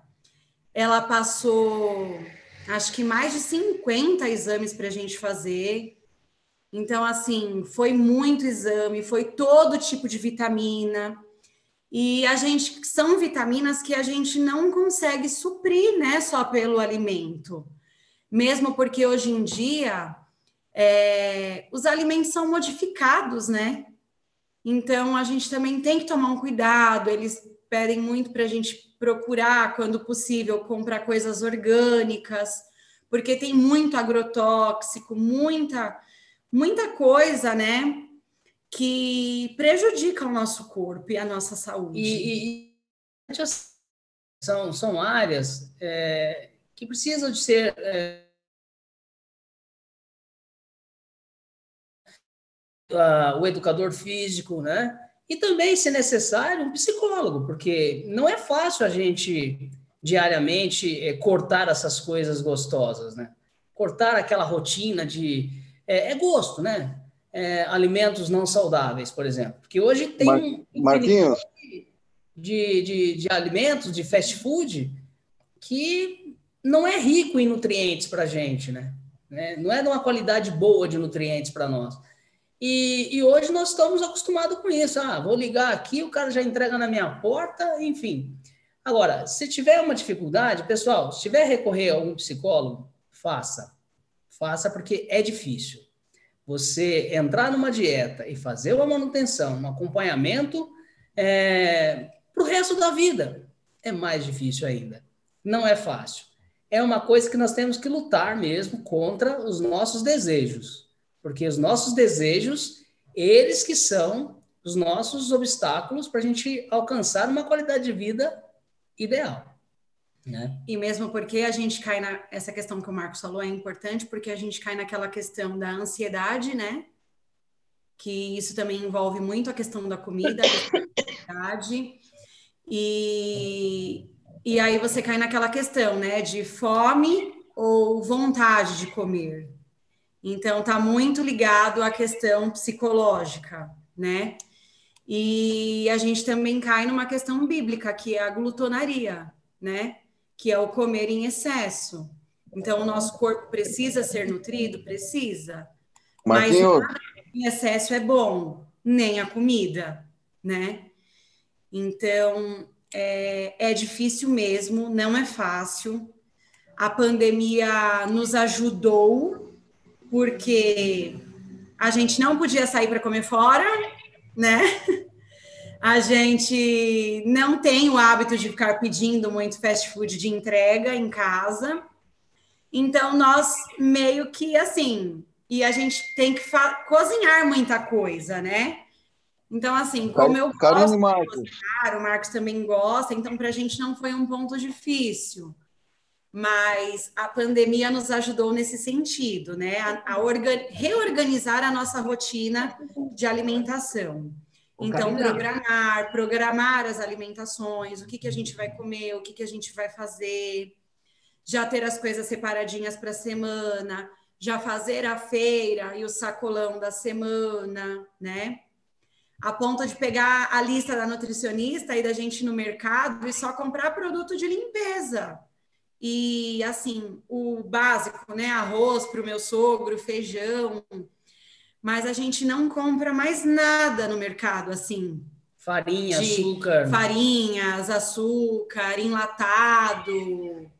Speaker 1: ela passou acho que mais de 50 exames para a gente fazer. Então, assim, foi muito exame, foi todo tipo de vitamina. E a gente são vitaminas que a gente não consegue suprir, né, só pelo alimento. Mesmo porque hoje em dia é, os alimentos são modificados, né? Então a gente também tem que tomar um cuidado. Eles pedem muito para a gente procurar, quando possível, comprar coisas orgânicas, porque tem muito agrotóxico, muita, muita coisa, né? Que prejudica o nosso corpo e a nossa saúde.
Speaker 6: E, e são, são áreas é, que precisam de ser. É, o educador físico, né? E também, se necessário, um psicólogo, porque não é fácil a gente diariamente é, cortar essas coisas gostosas, né? Cortar aquela rotina de. É, é gosto, né? É, alimentos não saudáveis, por exemplo. Porque hoje tem Mar um
Speaker 7: Marquinhos.
Speaker 6: De, de, de alimentos, de fast food, que não é rico em nutrientes para a gente, né? né? Não é de uma qualidade boa de nutrientes para nós. E, e, hoje nós estamos acostumados com isso. Ah, vou ligar aqui, o cara já entrega na minha porta, enfim. Agora, se tiver uma dificuldade, pessoal, se tiver recorrer a um psicólogo, faça. Faça porque é difícil. Você entrar numa dieta e fazer uma manutenção, um acompanhamento é, para o resto da vida, é mais difícil ainda. Não é fácil. É uma coisa que nós temos que lutar mesmo contra os nossos desejos porque os nossos desejos, eles que são os nossos obstáculos para a gente alcançar uma qualidade de vida ideal. Né?
Speaker 1: E mesmo porque a gente cai na essa questão que o Marcos falou é importante porque a gente cai naquela questão da ansiedade, né? Que isso também envolve muito a questão da comida, da ansiedade. E, e aí você cai naquela questão, né? De fome ou vontade de comer. Então, está muito ligado à questão psicológica, né? E a gente também cai numa questão bíblica, que é a glutonaria, né? Que é o comer em excesso. Então, o nosso corpo precisa ser nutrido? Precisa.
Speaker 7: Marquinhos. Mas
Speaker 1: em excesso é bom, nem a comida, né? Então, é, é difícil mesmo, não é fácil. A pandemia nos ajudou porque a gente não podia sair para comer fora, né? A gente não tem o hábito de ficar pedindo muito fast food de entrega em casa. Então, nós meio que assim, e a gente tem que cozinhar muita coisa, né? Então, assim, como eu gosto de cozinhar, o Marcos também gosta, então para a gente não foi um ponto difícil mas a pandemia nos ajudou nesse sentido, né? A, a reorganizar a nossa rotina de alimentação. Então, programar, programar as alimentações, o que, que a gente vai comer, o que, que a gente vai fazer, já ter as coisas separadinhas para a semana, já fazer a feira e o sacolão da semana, né? A ponto de pegar a lista da nutricionista e da gente no mercado e só comprar produto de limpeza e assim, o básico, né? Arroz para o meu sogro, feijão. Mas a gente não compra mais nada no mercado, assim.
Speaker 6: Farinha, açúcar.
Speaker 1: Farinhas, açúcar, enlatado,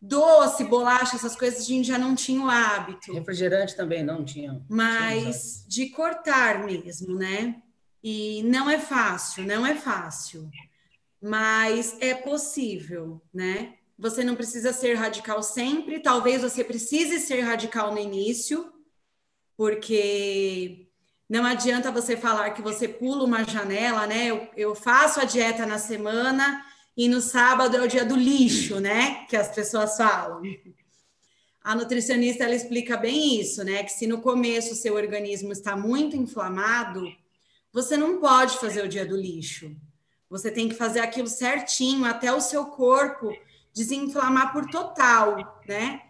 Speaker 1: doce, bolacha, essas coisas a gente já não tinha o hábito.
Speaker 6: Refrigerante também não tinha.
Speaker 1: Mas de cortar mesmo, né? E não é fácil, não é fácil. Mas é possível, né? Você não precisa ser radical sempre, talvez você precise ser radical no início, porque não adianta você falar que você pula uma janela, né? Eu, eu, faço a dieta na semana e no sábado é o dia do lixo, né? Que as pessoas falam. A nutricionista ela explica bem isso, né? Que se no começo o seu organismo está muito inflamado, você não pode fazer o dia do lixo. Você tem que fazer aquilo certinho até o seu corpo desinflamar por total, né?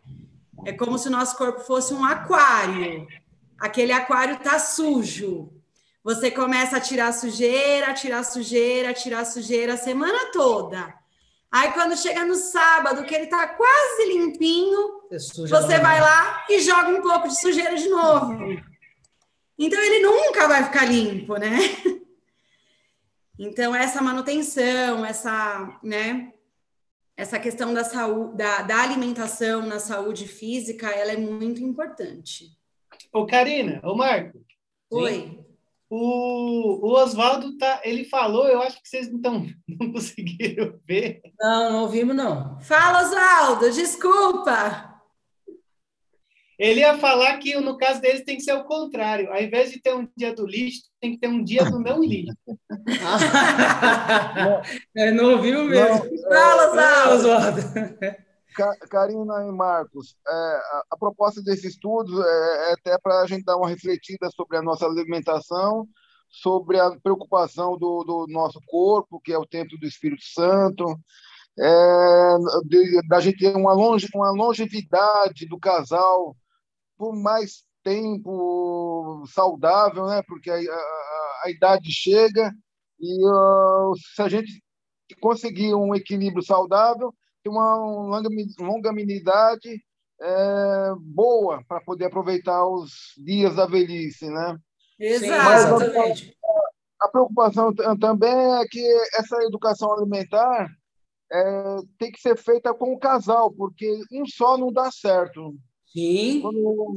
Speaker 1: É como se o nosso corpo fosse um aquário. Aquele aquário está sujo. Você começa a tirar sujeira, tirar sujeira, tirar sujeira a semana toda. Aí quando chega no sábado, que ele está quase limpinho, você vai lá e joga um pouco de sujeira de novo. Então ele nunca vai ficar limpo, né? Então essa manutenção, essa, né, essa questão da saúde, da, da alimentação na saúde física, ela é muito importante.
Speaker 2: Ô, Karina, ô Marco.
Speaker 1: Oi.
Speaker 2: O, o Oswaldo tá, ele falou, eu acho que vocês não, não conseguiram ver.
Speaker 6: Não, não ouvimos, não.
Speaker 1: Fala, Oswaldo, desculpa.
Speaker 2: Ele ia falar que no caso deles tem que ser o contrário. Ao invés de ter um dia do lixo, tem que ter um dia do não lixo.
Speaker 6: é, não ouviu mesmo.
Speaker 1: Não, Fala, Oswaldo.
Speaker 7: Karina e Marcos, é, a, a, proposta desse estudo é, é até para a gente dar uma refletida sobre a nossa alimentação, sobre a preocupação do, do nosso corpo, que é o templo do Espírito Santo, é, da gente ter uma, longe, uma longevidade do casal por mais tempo saudável, né? Porque a, a, a idade chega e uh, se a gente conseguir um equilíbrio saudável, tem uma longanimidade é, boa para poder aproveitar os dias da velhice, né?
Speaker 1: Exatamente.
Speaker 7: A, a preocupação também é que essa educação alimentar é, tem que ser feita com o casal, porque um só não dá certo.
Speaker 6: Sim.
Speaker 7: Quando,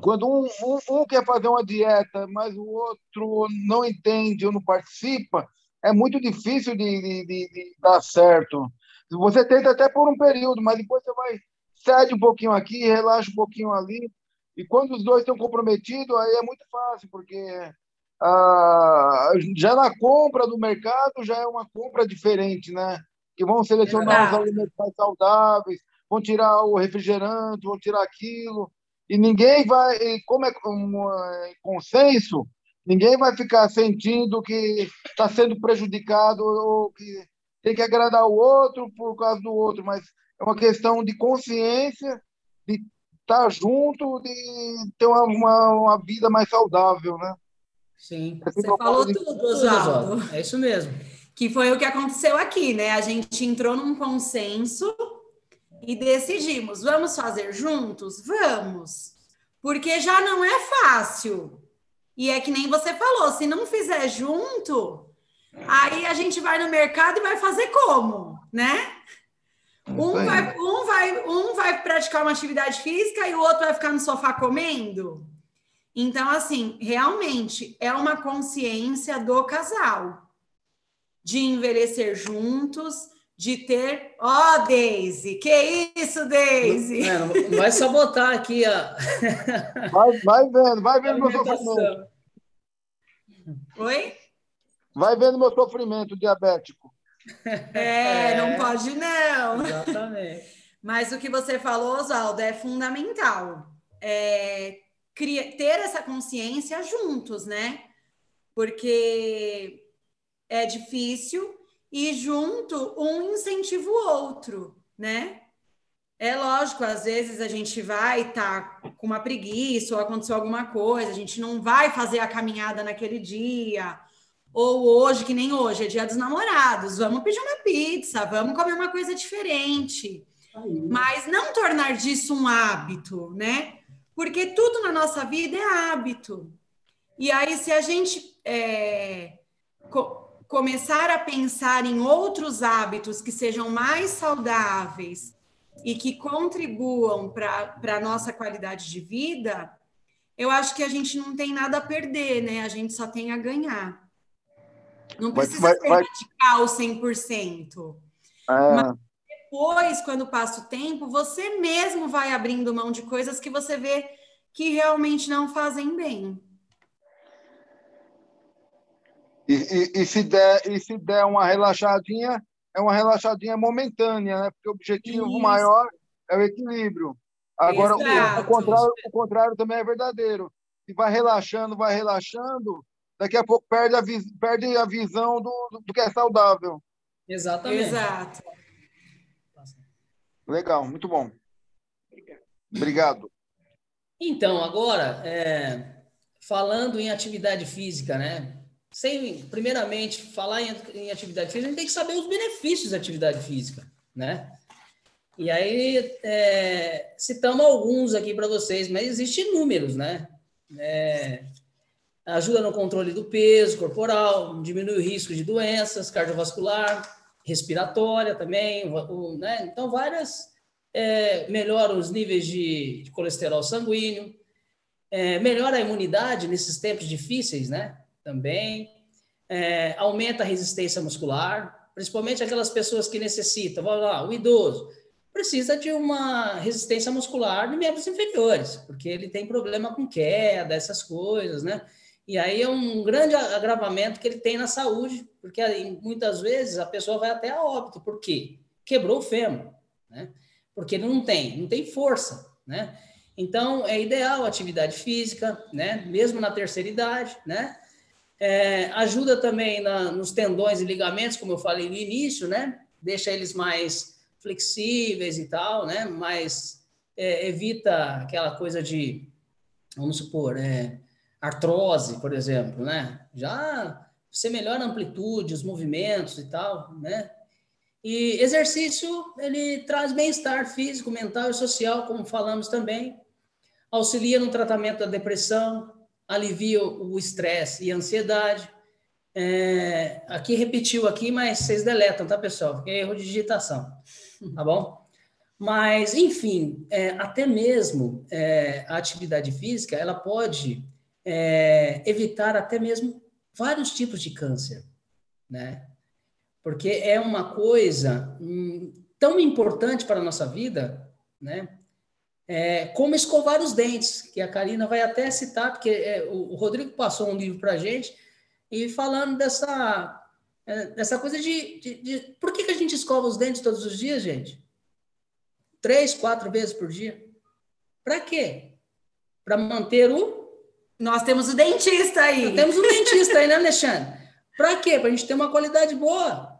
Speaker 7: quando um, um, um, quer fazer uma dieta, mas o outro não entende ou não participa, é muito difícil de, de, de, de dar certo. Você tenta até por um período, mas depois você vai cede um pouquinho aqui, relaxa um pouquinho ali. E quando os dois estão comprometidos, aí é muito fácil, porque ah, já na compra do mercado já é uma compra diferente, né? Que vão selecionar os alimentos mais saudáveis, vão tirar o refrigerante, vão tirar aquilo. E ninguém vai, como é um é, consenso, ninguém vai ficar sentindo que está sendo prejudicado ou que tem que agradar o outro por causa do outro, mas é uma questão de consciência, de estar junto, de ter uma, uma, uma vida mais saudável, né?
Speaker 6: Sim.
Speaker 1: Você falou de... tudo, Oswaldo.
Speaker 6: É isso mesmo.
Speaker 1: Que foi o que aconteceu aqui, né? A gente entrou num consenso e decidimos, vamos fazer juntos? Vamos. Porque já não é fácil. E é que nem você falou, se não fizer junto, Aí a gente vai no mercado e vai fazer como, né? Um vai, um, vai, um vai praticar uma atividade física e o outro vai ficar no sofá comendo. Então, assim, realmente é uma consciência do casal de envelhecer juntos, de ter. Ó, oh, Daisy! Que isso, Daisy?
Speaker 6: Não, é, vai sabotar aqui a.
Speaker 7: Vai, vai vendo, vai vendo meu sofrimento.
Speaker 1: Oi?
Speaker 7: Vai vendo meu sofrimento diabético.
Speaker 1: É, não pode não.
Speaker 6: Exatamente.
Speaker 1: Mas o que você falou, Oswaldo, é fundamental. É, ter essa consciência juntos, né? Porque é difícil e junto um incentiva o outro, né? É lógico, às vezes a gente vai estar tá com uma preguiça ou aconteceu alguma coisa, a gente não vai fazer a caminhada naquele dia, ou hoje, que nem hoje, é dia dos namorados, vamos pedir uma pizza, vamos comer uma coisa diferente. Aí. Mas não tornar disso um hábito, né? Porque tudo na nossa vida é hábito. E aí, se a gente é, co começar a pensar em outros hábitos que sejam mais saudáveis e que contribuam para a nossa qualidade de vida, eu acho que a gente não tem nada a perder, né? A gente só tem a ganhar. Não precisa vai, ser vai, radical 100%. É... Mas depois, quando passa o tempo, você mesmo vai abrindo mão de coisas que você vê que realmente não fazem bem.
Speaker 7: E, e, e, se der, e se der uma relaxadinha, é uma relaxadinha momentânea, né? Porque o objetivo Isso. maior é o equilíbrio. Agora, o, o, contrário, o contrário também é verdadeiro. Se vai relaxando, vai relaxando, daqui a pouco perde a, perde a visão do, do que é saudável.
Speaker 6: Exatamente.
Speaker 1: Exato.
Speaker 7: Legal, muito bom. Obrigado.
Speaker 6: Então, agora, é, falando em atividade física, né? Sem, primeiramente, falar em, em, atividade física, a gente tem que saber os benefícios da atividade física, né? E aí, é, citamos alguns aqui para vocês, mas existem inúmeros, né? É, ajuda no controle do peso corporal, diminui o risco de doenças cardiovascular, respiratória também, né? Então, várias é, melhora os níveis de, de colesterol sanguíneo, é, melhora a imunidade nesses tempos difíceis, né? Também é, aumenta a resistência muscular, principalmente aquelas pessoas que necessitam, vamos lá, o idoso precisa de uma resistência muscular de membros inferiores, porque ele tem problema com queda, essas coisas, né? E aí é um grande agravamento que ele tem na saúde, porque muitas vezes a pessoa vai até a óbito. Por quê? Quebrou o fêmur, né? Porque ele não tem, não tem força, né? Então, é ideal a atividade física, né? Mesmo na terceira idade, né? É, ajuda também na, nos tendões e ligamentos, como eu falei no início, né? Deixa eles mais flexíveis e tal, né? Mas é, evita aquela coisa de, vamos supor, é, artrose, por exemplo, né? Já você melhora a amplitude, os movimentos e tal, né? E exercício, ele traz bem-estar físico, mental e social, como falamos também. Auxilia no tratamento da depressão, alivia o estresse e a ansiedade. É, aqui repetiu aqui, mas vocês deletam, tá, pessoal? Porque é erro de digitação, tá bom? Mas, enfim, é, até mesmo é, a atividade física, ela pode é, evitar até mesmo vários tipos de câncer, né? Porque é uma coisa hum, tão importante para a nossa vida, né? É, como escovar os dentes, que a Karina vai até citar, porque é, o, Rodrigo passou um livro para a gente, e falando dessa, é, dessa coisa de, de, de, Por que, que a gente escova os dentes todos os dias, gente? Três, quatro vezes por dia? Para quê? Para manter o
Speaker 1: nós temos o dentista aí.
Speaker 6: Nós temos um dentista aí, né, Alexandre? Para quê? Para a gente ter uma qualidade boa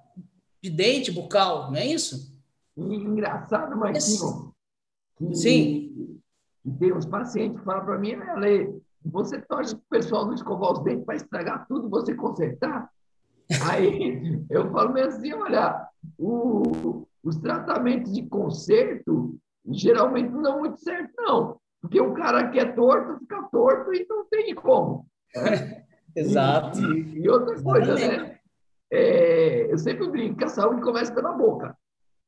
Speaker 6: de dente, bucal, não é isso?
Speaker 5: Engraçado, Marquinhos.
Speaker 6: Sim.
Speaker 5: tem uns pacientes que falam para mim, Ale, você torce para o pessoal não escovar os dentes para estragar tudo, você consertar? Aí eu falo mesmo assim, olha, o, os tratamentos de conserto geralmente não dão muito certo, não. Porque o cara que é torto fica torto e não tem como.
Speaker 6: Né? Exato.
Speaker 5: E, e, outra coisa, né? É, eu sempre brinco que a saúde começa pela boca.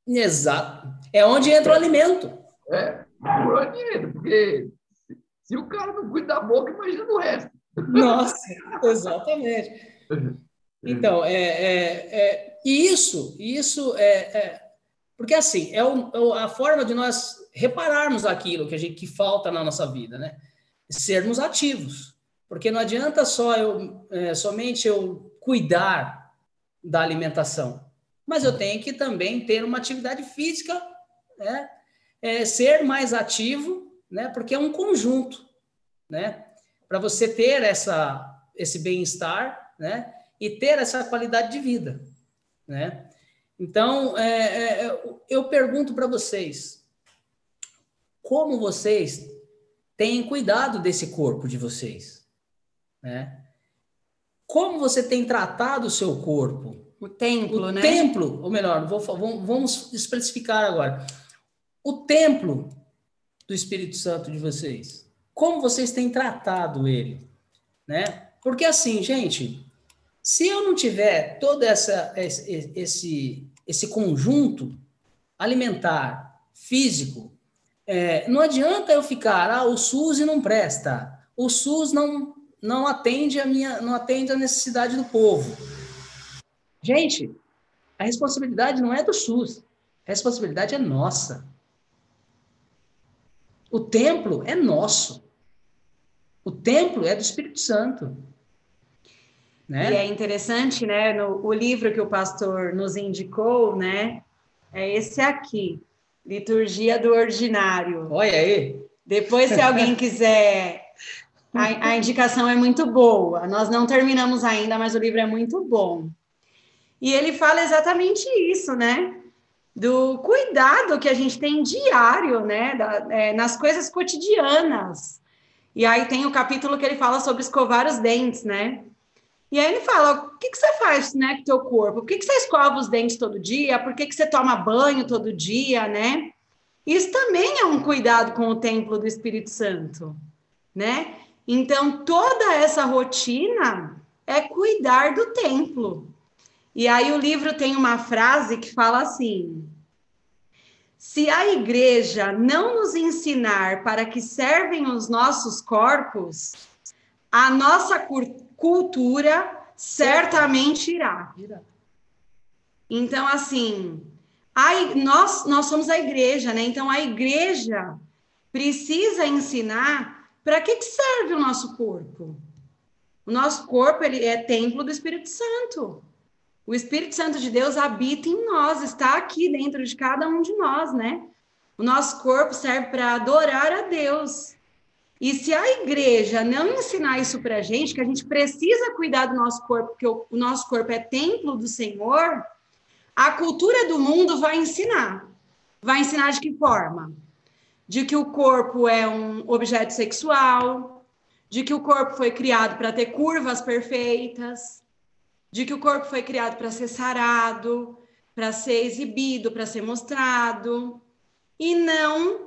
Speaker 6: Exato. É onde entra o alimento.
Speaker 5: É, por onde entra, porque se, se o cara não cuida da boca, imagina o resto.
Speaker 6: Nossa, exatamente. Então, é, é, é, isso, isso é, é porque assim, é, o, é a forma de nós repararmos aquilo que a gente que falta na nossa vida, né? Sermos ativos. Porque não adianta só eu é, somente eu cuidar da alimentação, mas eu tenho que também ter uma atividade física, né? É, ser mais ativo, né? Porque é um conjunto, né? Para você ter essa esse bem-estar, né? E ter essa qualidade de vida, né? Então, é, é, eu pergunto para vocês: como vocês têm cuidado desse corpo de vocês? Né? Como você tem tratado o seu corpo?
Speaker 1: O templo, o
Speaker 6: né? O templo, ou melhor, vou, vamos especificar agora. O templo do Espírito Santo de vocês. Como vocês têm tratado ele? Né? Porque assim, gente, se eu não tiver todo essa, esse, esse, esse conjunto alimentar, físico, é, não adianta eu ficar, ah, o SUS não presta, o SUS não, não atende a minha, não atende a necessidade do povo. Gente, a responsabilidade não é do SUS, a responsabilidade é nossa. O templo é nosso. O templo é do Espírito Santo.
Speaker 1: Né? E é interessante, né? No, o livro que o pastor nos indicou, né? É esse aqui, Liturgia do Ordinário.
Speaker 6: Olha aí.
Speaker 1: Depois, se alguém quiser, a, a indicação é muito boa. Nós não terminamos ainda, mas o livro é muito bom. E ele fala exatamente isso, né? do cuidado que a gente tem diário, né, da, é, nas coisas cotidianas. E aí tem o capítulo que ele fala sobre escovar os dentes, né? E aí ele fala, o que, que você faz, né, com o teu corpo? Por que, que você escova os dentes todo dia? Por que, que você toma banho todo dia, né? Isso também é um cuidado com o templo do Espírito Santo, né? Então, toda essa rotina é cuidar do templo. E aí o livro tem uma frase que fala assim: se a igreja não nos ensinar para que servem os nossos corpos, a nossa cultura certamente irá. Então, assim, a, nós, nós somos a igreja, né? Então, a igreja precisa ensinar para que, que serve o nosso corpo. O nosso corpo ele é templo do Espírito Santo. O Espírito Santo de Deus habita em nós, está aqui dentro de cada um de nós, né? O nosso corpo serve para adorar a Deus. E se a igreja não ensinar isso para a gente, que a gente precisa cuidar do nosso corpo, porque o, nosso corpo é templo do Senhor, a cultura do mundo vai ensinar. Vai ensinar de que forma? De que o corpo é um objeto sexual, de que o corpo foi criado para ter curvas perfeitas, de que o corpo foi criado para ser sarado, para ser exibido, para ser mostrado, e não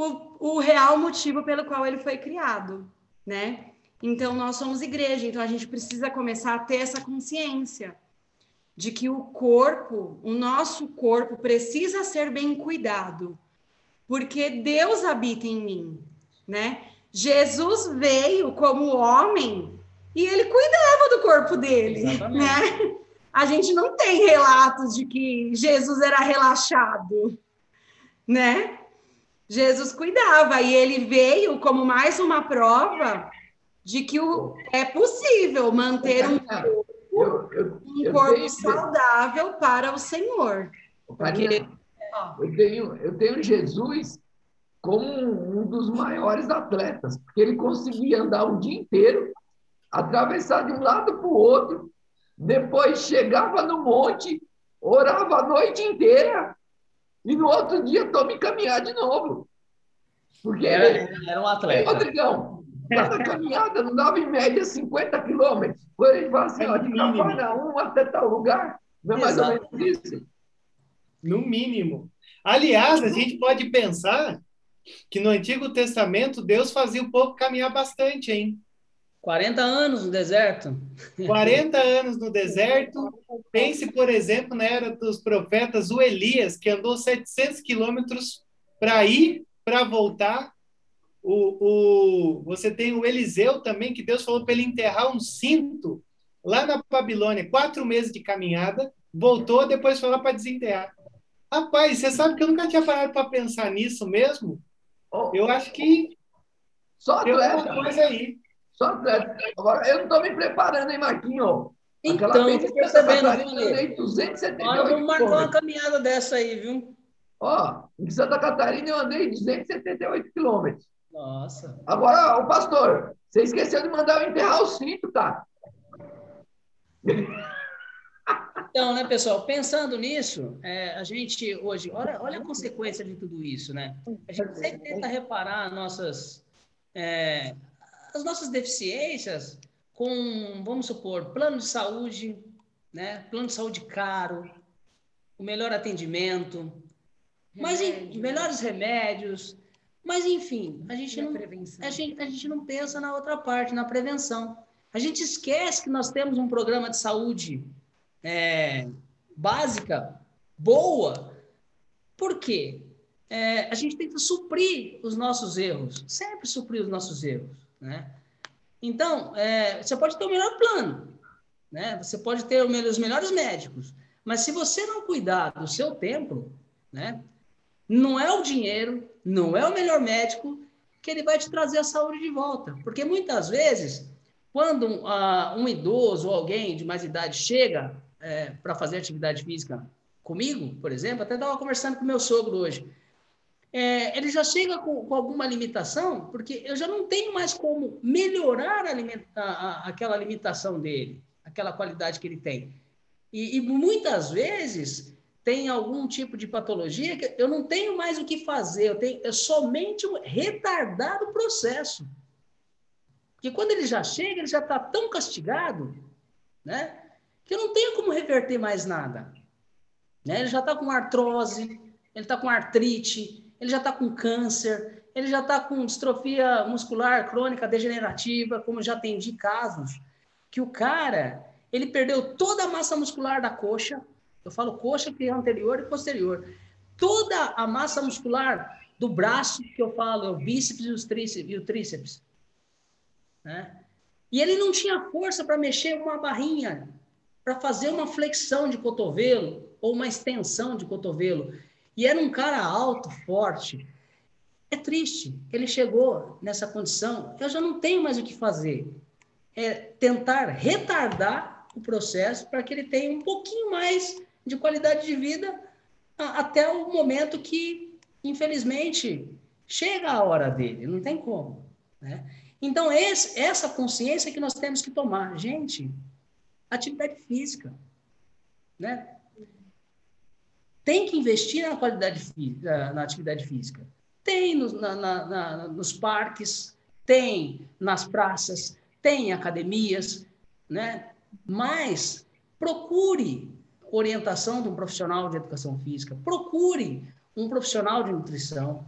Speaker 1: o, o real motivo pelo qual ele foi criado, né? Então, nós somos igreja, então a gente precisa começar a ter essa consciência de que o corpo, o nosso corpo, precisa ser bem cuidado, porque Deus habita em mim, né? Jesus veio como homem e ele cuidava do corpo dele, Exatamente. né? A gente não tem relatos de que Jesus era relaxado, né? Jesus cuidava e ele veio como mais uma prova de que o, é possível manter um corpo, eu, eu, um corpo tenho, saudável para o Senhor.
Speaker 5: Porque, eu, tenho, eu tenho Jesus como um dos maiores atletas, porque ele conseguia andar o dia inteiro, atravessar de um lado para o outro, depois chegava no monte, orava a noite inteira e no outro dia tome caminhar de novo. Porque
Speaker 6: era, era um atleta.
Speaker 5: Rodrigão, cada caminhada não dava em média 50 quilômetros. Quando ele fala assim, ó, de Cafarnaum até tal lugar, não é mais ou menos isso.
Speaker 2: No mínimo. Aliás, a gente pode pensar que no Antigo Testamento Deus fazia o povo caminhar bastante, hein?
Speaker 6: 40 anos no deserto.
Speaker 2: 40 anos no deserto. Pense, por exemplo, na era dos profetas, o Elias, que andou 700 quilômetros para ir, para voltar. O, o, você tem o Eliseu também, que Deus falou para ele enterrar um cinto lá na Babilônia, quatro meses de caminhada, voltou, depois falou para desenterrar. Rapaz, você sabe que eu nunca tinha parado para pensar nisso mesmo? Eu acho que
Speaker 5: só
Speaker 2: tem alguma coisa aí.
Speaker 5: Só Agora, eu não estou me preparando, hein, Marquinho?
Speaker 6: Então, estou percebendo,
Speaker 5: viu, 278
Speaker 6: Olha, vamos marcar uma caminhada dessa aí, viu?
Speaker 5: Ó, em Santa Catarina eu andei 278 quilômetros.
Speaker 6: Nossa.
Speaker 5: Agora, o pastor, você esqueceu de mandar eu enterrar o cinto, tá?
Speaker 6: Então, né, pessoal, pensando nisso, é, a gente hoje, olha, olha a consequência de tudo isso, né? A gente sempre tenta reparar nossas, é, as nossas deficiências com, vamos supor, plano de saúde, né? Plano de saúde caro, o melhor atendimento, mas em, melhores remédios, mas enfim, a gente, não, a, gente, a gente não pensa na outra parte, na prevenção. A gente esquece que nós temos um programa de saúde é, básica, boa. Por quê? É, a gente tenta suprir os nossos erros, sempre suprir os nossos erros. Né? Então, é, você pode ter o melhor plano, né? você pode ter os melhores médicos, mas se você não cuidar do seu tempo, né? não é o dinheiro, não é o melhor médico que ele vai te trazer a saúde de volta. Porque muitas vezes, quando uh, um idoso ou alguém de mais idade chega é, para fazer atividade física comigo, por exemplo, até estava conversando com meu sogro hoje é, ele já chega com, com, alguma limitação, porque eu já não tenho mais como melhorar a, a, aquela limitação dele, aquela qualidade que ele tem. E, e muitas vezes tem algum tipo de patologia, eu não tenho mais o que fazer, eu tenho somente retardar o processo. Porque quando ele já chega, ele já está tão castigado, né? Que eu não tenho como reverter mais nada. Né? Ele já está com artrose, ele está com artrite, ele já está com câncer, ele já está com distrofia muscular crônica degenerativa, como já atendi casos, que o cara, ele perdeu toda a massa muscular da coxa, eu falo coxa que é anterior e posterior, toda a massa muscular do braço, que eu falo, é o bíceps e, os tríceps, e o tríceps, né? E ele não tinha força para mexer uma barrinha, para fazer uma flexão de cotovelo ou uma extensão de cotovelo. E era um cara alto, forte. É triste. Ele chegou nessa condição. Eu já não tenho mais o que fazer. É tentar retardar o processo para que ele tenha um pouquinho mais de qualidade de vida até o momento que, infelizmente, chega a hora dele. Não tem como. Né? Então, esse, essa consciência que nós temos que tomar. Gente, atividade física. Né? Tem que investir na qualidade na atividade física. Tem no, na, na, nos parques, tem nas praças, tem em academias, né? Mas procure orientação de um profissional de educação física, procure um profissional de nutrição.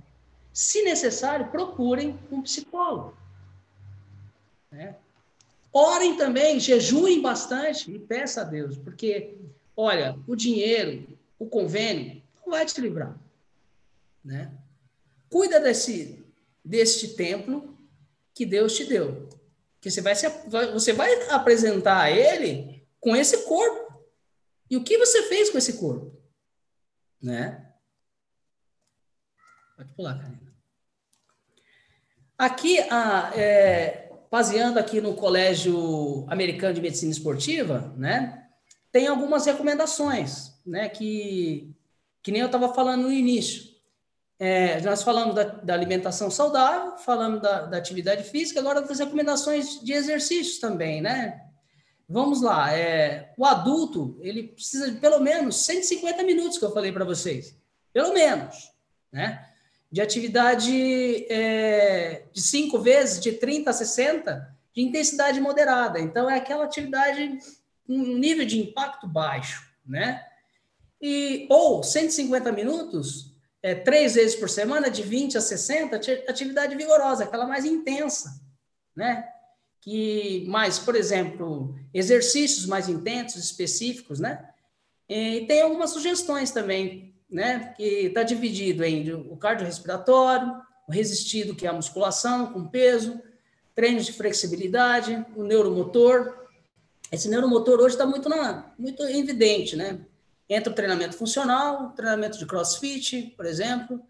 Speaker 6: Se necessário, procurem um psicólogo. Né? Orem também, jejuem bastante e peça a Deus, porque, olha, o dinheiro, o convênio, não vai te livrar. Né? Cuida desse, deste templo que Deus te deu. Que você vai, se, você vai apresentar a ele com esse corpo. E o que você fez com esse corpo? Né? Pode pular, Karina. Aqui, a, é, baseando aqui no Colégio Americano de Medicina Esportiva, né, tem algumas recomendações, né, que, que nem eu estava falando no início. É, nós falamos da, da, alimentação saudável, falamos da, da, atividade física, agora das recomendações de exercícios também, né? Vamos lá, é, o adulto, ele precisa de pelo menos 150 minutos, que eu falei para vocês. Pelo menos, né? de atividade é, de cinco vezes, de 30 a 60, de intensidade moderada. Então, é aquela atividade com um nível de impacto baixo, né? E, ou 150 minutos, é, três vezes por semana, de 20 a 60, atividade vigorosa, aquela mais intensa, né? Que mais, por exemplo, exercícios mais intensos, específicos, né? E tem algumas sugestões também né, que está dividido em o cardiorrespiratório, o resistido, que é a musculação com peso, treinos de flexibilidade, o neuromotor. Esse neuromotor hoje está muito, muito evidente, né? Entra o treinamento funcional, treinamento de crossfit, por exemplo.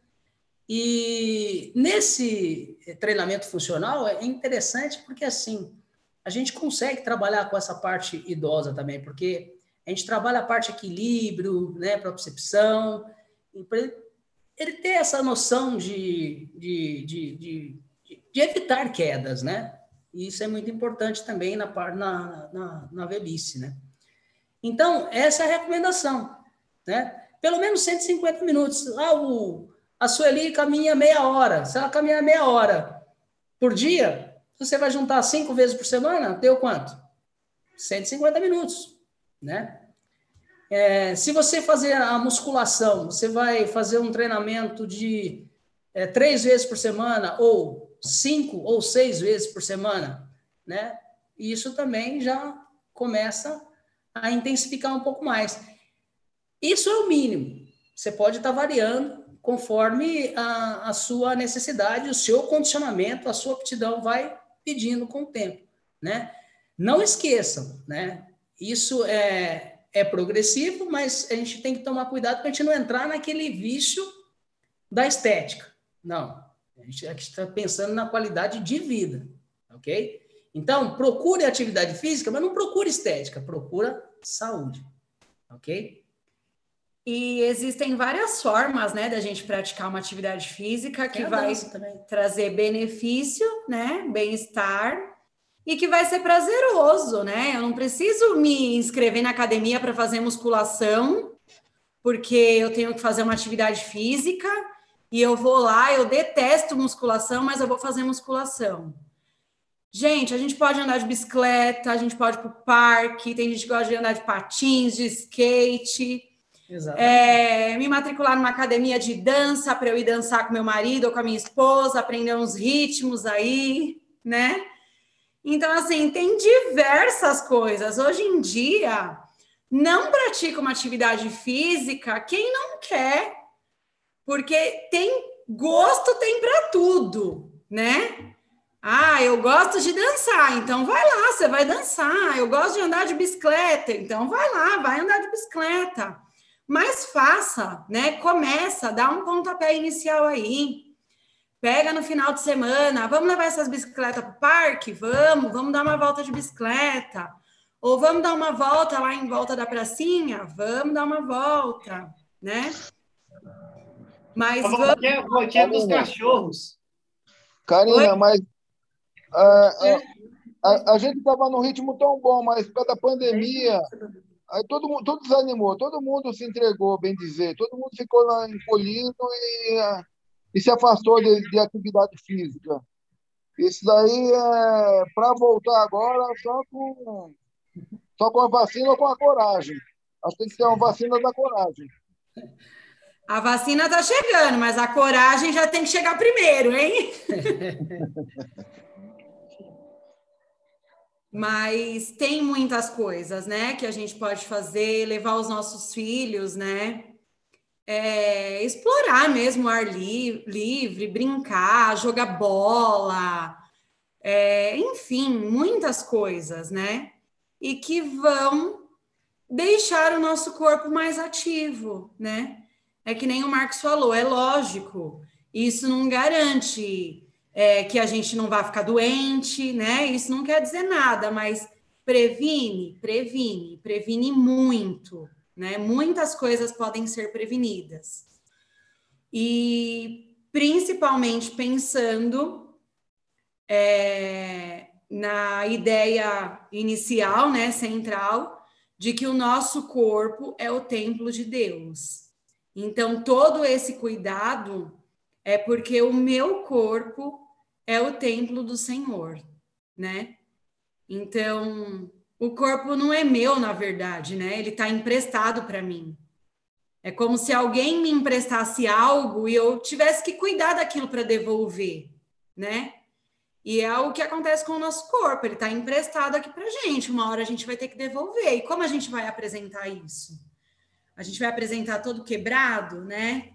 Speaker 6: E nesse treinamento funcional é interessante porque, assim, a gente consegue trabalhar com essa parte idosa também, porque a gente trabalha a parte equilíbrio, né, propriocepção, para ele, ter essa noção de, de, de, de, de evitar quedas, né? E isso é muito importante também na, na, na, na velhice, né? Então, essa é a recomendação, né? Pelo menos 150 minutos. Ah, o, a Sueli caminha meia hora. Se ela caminhar meia hora por dia, você vai juntar cinco vezes por semana, deu quanto? 150 minutos, né? É, se você fazer a musculação, você vai fazer um treinamento de é, três vezes por semana, ou cinco ou seis vezes por semana, né? Isso também já começa a intensificar um pouco mais. Isso é o mínimo. Você pode estar variando conforme a, a sua necessidade, o seu condicionamento, a sua aptidão vai pedindo com o tempo, né? Não esqueçam, né? Isso é é progressivo, mas a gente tem que tomar cuidado para a gente não entrar naquele vício da estética. Não. A gente está pensando na qualidade de vida, ok? Então, procure atividade física, mas não procure estética, procura saúde, ok?
Speaker 1: E existem várias formas, né, da gente praticar uma atividade física que vai trazer benefício, né, bem-estar e que vai ser prazeroso, né? Eu não preciso me inscrever na academia para fazer musculação porque eu tenho que fazer uma atividade física e eu vou lá, eu detesto musculação, mas eu vou fazer musculação. Gente, a gente pode andar de bicicleta, a gente pode ir para o parque, tem gente que gosta de andar de patins, de skate. É, me matricular numa academia de dança para eu ir dançar com meu marido ou com a minha esposa, aprender uns ritmos aí, né? Então, assim, tem diversas coisas. Hoje em dia, não pratica uma atividade física quem não quer, porque tem gosto, tem para tudo, né? Ah, eu gosto de dançar, então vai lá, você vai dançar. Eu gosto de andar de bicicleta, então vai lá, vai andar de bicicleta. Mas faça, né? Começa, dá um pontapé inicial aí. Pega no final de semana, vamos levar essas bicicletas para o parque? Vamos, vamos dar uma volta de bicicleta. Ou vamos dar uma volta lá em volta da pracinha? Vamos dar uma volta, né?
Speaker 2: Mas a voltinha, vamos... É dos cachorros.
Speaker 7: Karina, Oi? mas é, a, a, gente estava num ritmo tão bom, mas por causa da pandemia, aí todo mundo tudo desanimou, todo mundo se entregou, bem dizer, todo mundo ficou lá encolhido e, e se afastou de, de atividade física. Isso daí é para voltar agora só com, só com a vacina ou com a coragem. Acho que tem que ter uma vacina da coragem.
Speaker 1: A vacina está chegando, mas a coragem já tem que chegar primeiro, hein? Mas tem muitas coisas, né, que a gente pode fazer, levar os nossos filhos, né? É, explorar mesmo o ar li livre, brincar, jogar bola, é, enfim, muitas coisas, né? E que vão deixar o nosso corpo mais ativo, né? É que nem o Marcos falou, é lógico, isso não garante é, que a gente não vai ficar doente, né? Isso não quer dizer nada, mas previne, previne, previne muito, né? Muitas coisas podem ser prevenidas. E principalmente pensando é, na ideia inicial, né, central, de que o nosso corpo é o templo de Deus. Então, todo esse cuidado é porque o meu corpo é o templo do Senhor, né? Então, o corpo não é meu, na verdade, né? Ele está emprestado para mim. É como se alguém me emprestasse algo e eu tivesse que cuidar daquilo para devolver, né? E é o que acontece com o nosso corpo, ele está emprestado aqui para gente. Uma hora a gente vai ter que devolver. E como a gente vai apresentar isso? A gente vai apresentar todo quebrado, né?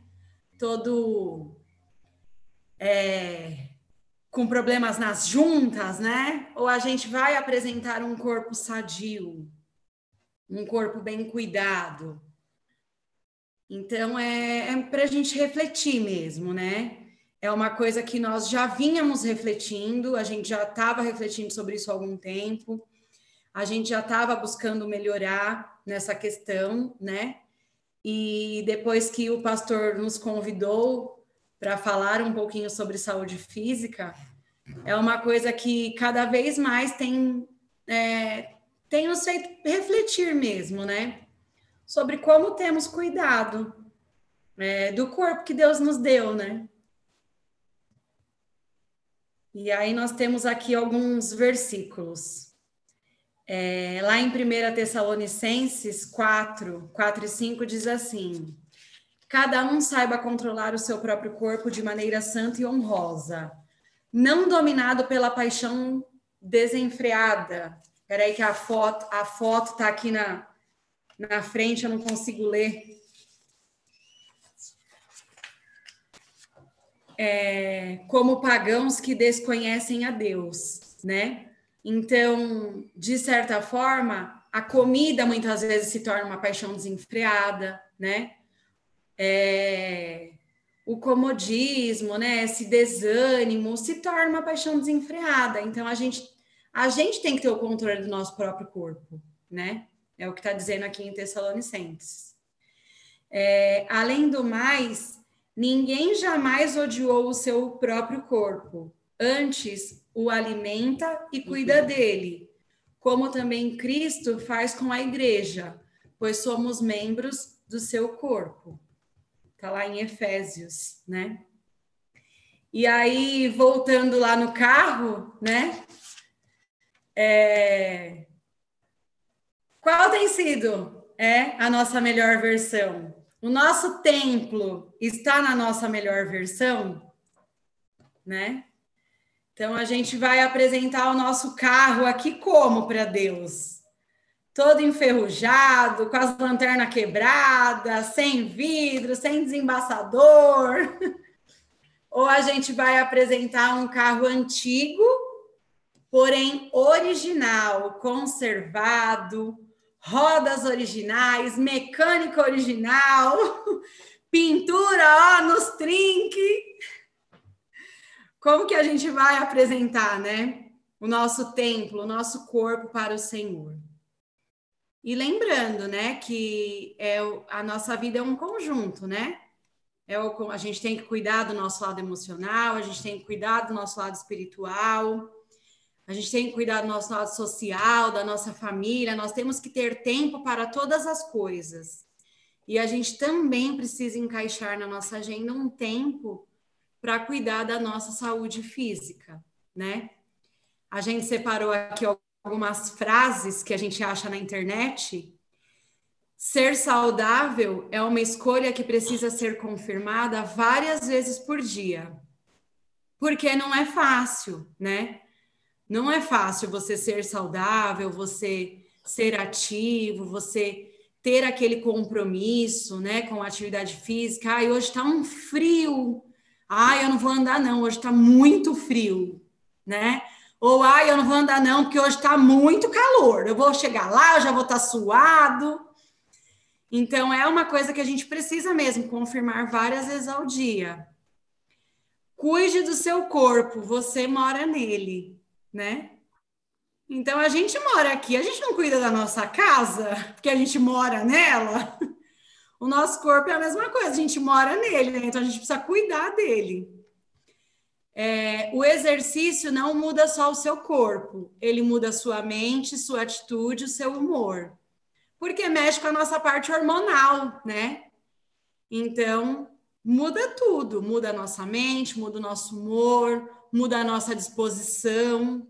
Speaker 1: Todo é, com problemas nas juntas, né? Ou a gente vai apresentar um corpo sadio, um corpo bem cuidado. Então, é, é para a gente refletir mesmo, né? É uma coisa que nós já vínhamos refletindo, a gente já estava refletindo sobre isso há algum tempo, a gente já estava buscando melhorar nessa questão, né? E depois que o pastor nos convidou para falar um pouquinho sobre saúde física, é uma coisa que cada vez mais tem, é, tem nos feito refletir mesmo, né? Sobre como temos cuidado é, do corpo que Deus nos deu, né? E aí nós temos aqui alguns versículos. É, lá em 1 Tessalonicenses 4, 4 e 5 diz assim: Cada um saiba controlar o seu próprio corpo de maneira santa e honrosa, não dominado pela paixão desenfreada. Espera aí que a foto a foto está aqui na, na frente, eu não consigo ler. É, como pagãos que desconhecem a Deus, né? Então, de certa forma, a comida muitas vezes se torna uma paixão desenfreada, né? É, o comodismo, né, esse desânimo se torna uma paixão desenfreada. Então a gente a gente tem que ter o controle do nosso próprio corpo, né? É o que está dizendo aqui em Tessalonicenses. É, além do mais, ninguém jamais odiou o seu próprio corpo. Antes, o alimenta e cuida uhum. dele, como também Cristo faz com a igreja, pois somos membros do seu corpo. Está lá em Efésios, né? E aí, voltando lá no carro, né? É... Qual tem sido é, a nossa melhor versão? O nosso templo está na nossa melhor versão, né? Então a gente vai apresentar o nosso carro aqui como para Deus? Todo enferrujado, com as lanternas quebradas, sem vidro, sem desembaçador. Ou a gente vai apresentar um carro antigo, porém original, conservado, rodas originais, mecânica original, pintura ó, nos trinques. Como que a gente vai apresentar, né? O nosso templo, o nosso corpo para o Senhor. E lembrando, né, que é a nossa vida é um conjunto, né? É o, a gente tem que cuidar do nosso lado emocional, a gente tem que cuidar do nosso lado espiritual, a gente tem que cuidar do nosso lado social, da nossa família, nós temos que ter tempo para todas as coisas. E a gente também precisa encaixar na nossa agenda um tempo para cuidar da nossa saúde física, né? A gente separou aqui algumas frases que a gente acha na internet. Ser saudável é uma escolha que precisa ser confirmada várias vezes por dia. Porque não é fácil, né? Não é fácil você ser saudável, você ser ativo, você ter aquele compromisso, né, com a atividade física. Ai, hoje está um frio. Ai, eu não vou andar não, hoje está muito frio, né? Ou ai, eu não vou andar não, porque hoje está muito calor. Eu vou chegar lá, eu já vou estar tá suado. Então é uma coisa que a gente precisa mesmo confirmar várias vezes ao dia. Cuide do seu corpo, você mora nele né? Então a gente mora aqui, a gente não cuida da nossa casa, porque a gente mora nela. O nosso corpo é a mesma coisa, a gente mora nele, né? então a gente precisa cuidar dele. É, o exercício não muda só o seu corpo, ele muda a sua mente, sua atitude, o seu humor. Porque mexe com a nossa parte hormonal, né? Então, muda tudo, muda a nossa mente, muda o nosso humor, muda a nossa disposição,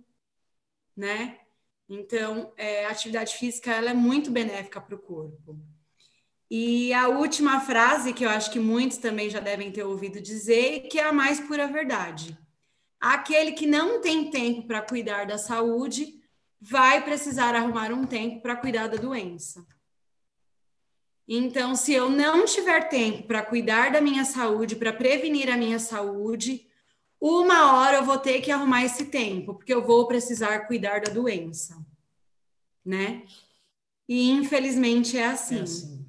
Speaker 1: né? Então, é, a atividade física ela é muito benéfica para o corpo. E a última frase, que eu acho que muitos também já devem ter ouvido dizer, que é a mais pura verdade. Aquele que não tem tempo para cuidar da saúde vai precisar arrumar um tempo para cuidar da doença. Então, se eu não tiver tempo para cuidar da minha saúde, para prevenir a minha saúde, uma hora eu vou ter que arrumar esse tempo, porque eu vou precisar cuidar da doença, né? E infelizmente é assim. É assim.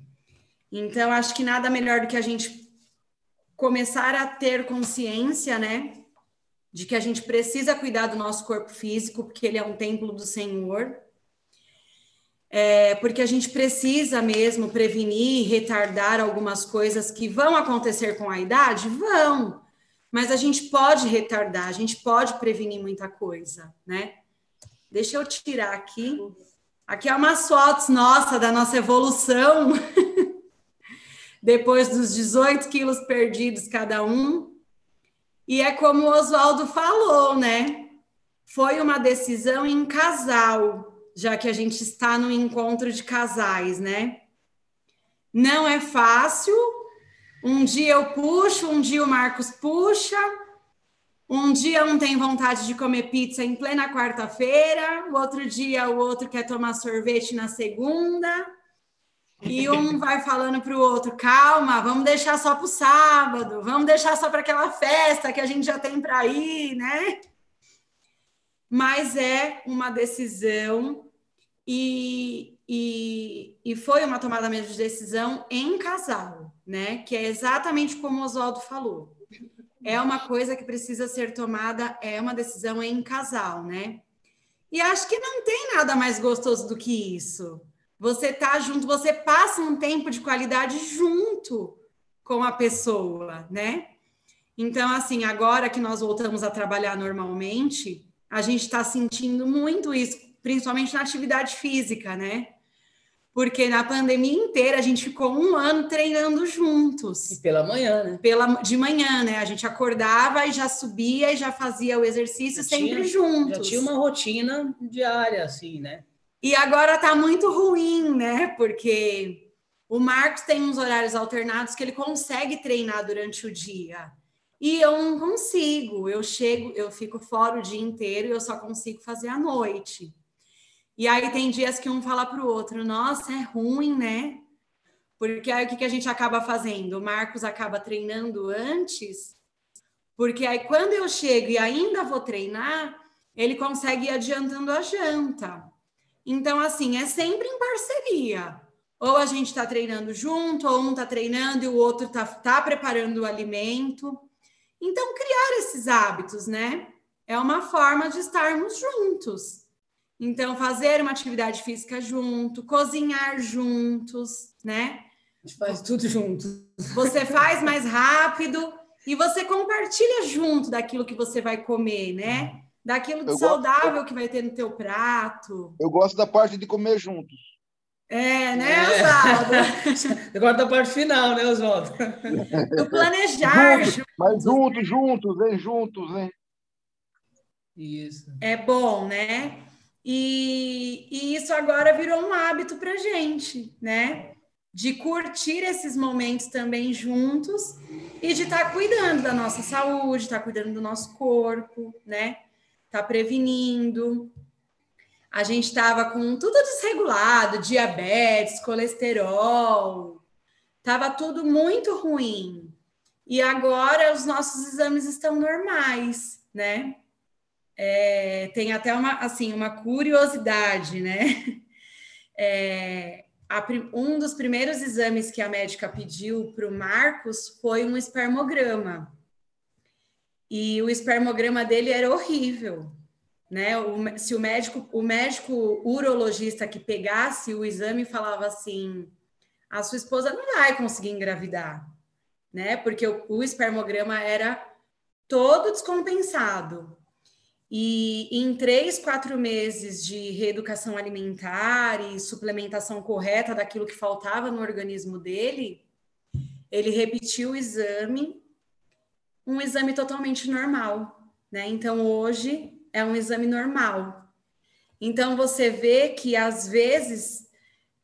Speaker 1: Então, acho que nada melhor do que a gente começar a ter consciência, né? De que a gente precisa cuidar do nosso corpo físico, porque ele é um templo do Senhor. É, porque a gente precisa mesmo prevenir, retardar algumas coisas que vão acontecer com a idade? Vão mas a gente pode retardar, a gente pode prevenir muita coisa, né? Deixa eu tirar aqui. Aqui é umas fotos nossa da nossa evolução. Depois dos 18 quilos perdidos cada um. E é como o Oswaldo falou, né? Foi uma decisão em casal, já que a gente está no encontro de casais, né? Não é fácil, um dia eu puxo, um dia o Marcos puxa, um dia um tem vontade de comer pizza em plena quarta-feira, o outro dia o outro quer tomar sorvete na segunda, e um vai falando para o outro: calma, vamos deixar só para o sábado, vamos deixar só para aquela festa que a gente já tem para ir, né? Mas é uma decisão e, e, e foi uma tomada mesmo de decisão em casal né? Que é exatamente como o Oswaldo falou. É uma coisa que precisa ser tomada, é uma decisão em casal, né? E acho que não tem nada mais gostoso do que isso. Você tá junto, você passa um tempo de qualidade junto com a pessoa, né? Então, assim, agora que nós voltamos a trabalhar normalmente, a gente está sentindo muito isso, principalmente na atividade física, né? porque na pandemia inteira a gente ficou um ano treinando juntos.
Speaker 6: E pela manhã, né?
Speaker 1: Pela, de manhã, né? A gente acordava e já subia e já fazia o exercício já sempre
Speaker 6: tinha,
Speaker 1: juntos.
Speaker 6: Já tinha uma rotina diária, assim, né?
Speaker 1: E agora tá muito ruim, né? Porque o Marcos tem uns horários alternados que ele consegue treinar durante o dia. E eu não consigo. Eu chego, eu fico fora o dia inteiro e eu só consigo fazer à noite. E aí tem dias que um fala para o outro, nossa, é ruim, né? Porque aí o que, que a gente acaba fazendo? O Marcos acaba treinando antes, porque aí quando eu chego e ainda vou treinar, ele consegue ir adiantando a janta. Então, assim, é sempre em parceria. Ou a gente está treinando junto, ou um está treinando e o outro está tá preparando o alimento. Então, criar esses hábitos, né? É uma forma de estarmos juntos. Então, fazer uma atividade física junto, cozinhar juntos, né?
Speaker 6: A gente faz tudo junto.
Speaker 1: Você faz mais rápido e você compartilha junto daquilo que você vai comer, né? Daquilo de eu saudável gosto... que vai ter no teu prato.
Speaker 7: Eu gosto da parte de comer juntos.
Speaker 1: É, né, é. Oswaldo?
Speaker 6: Eu gosto da parte final, né, Oswaldo?
Speaker 1: Do planejar.
Speaker 7: Juntos, mas juntos, juntos, hein? Juntos, hein?
Speaker 6: Isso.
Speaker 1: É bom, né? E, e isso agora virou um hábito para gente, né? De curtir esses momentos também juntos e de estar tá cuidando da nossa saúde, estar tá cuidando do nosso corpo, né? Tá prevenindo. A gente estava com tudo desregulado, diabetes, colesterol, tava tudo muito ruim. E agora os nossos exames estão normais, né? É, tem até uma, assim, uma curiosidade, né? É, a, um dos primeiros exames que a médica pediu para o Marcos foi um espermograma. E o espermograma dele era horrível, né? O, se o médico, o médico urologista que pegasse o exame falava assim: a sua esposa não vai conseguir engravidar, né? Porque o, o espermograma era todo descompensado. E em três, quatro meses de reeducação alimentar e suplementação correta daquilo que faltava no organismo dele, ele repetiu o exame, um exame totalmente normal, né? Então hoje é um exame normal. Então você vê que às vezes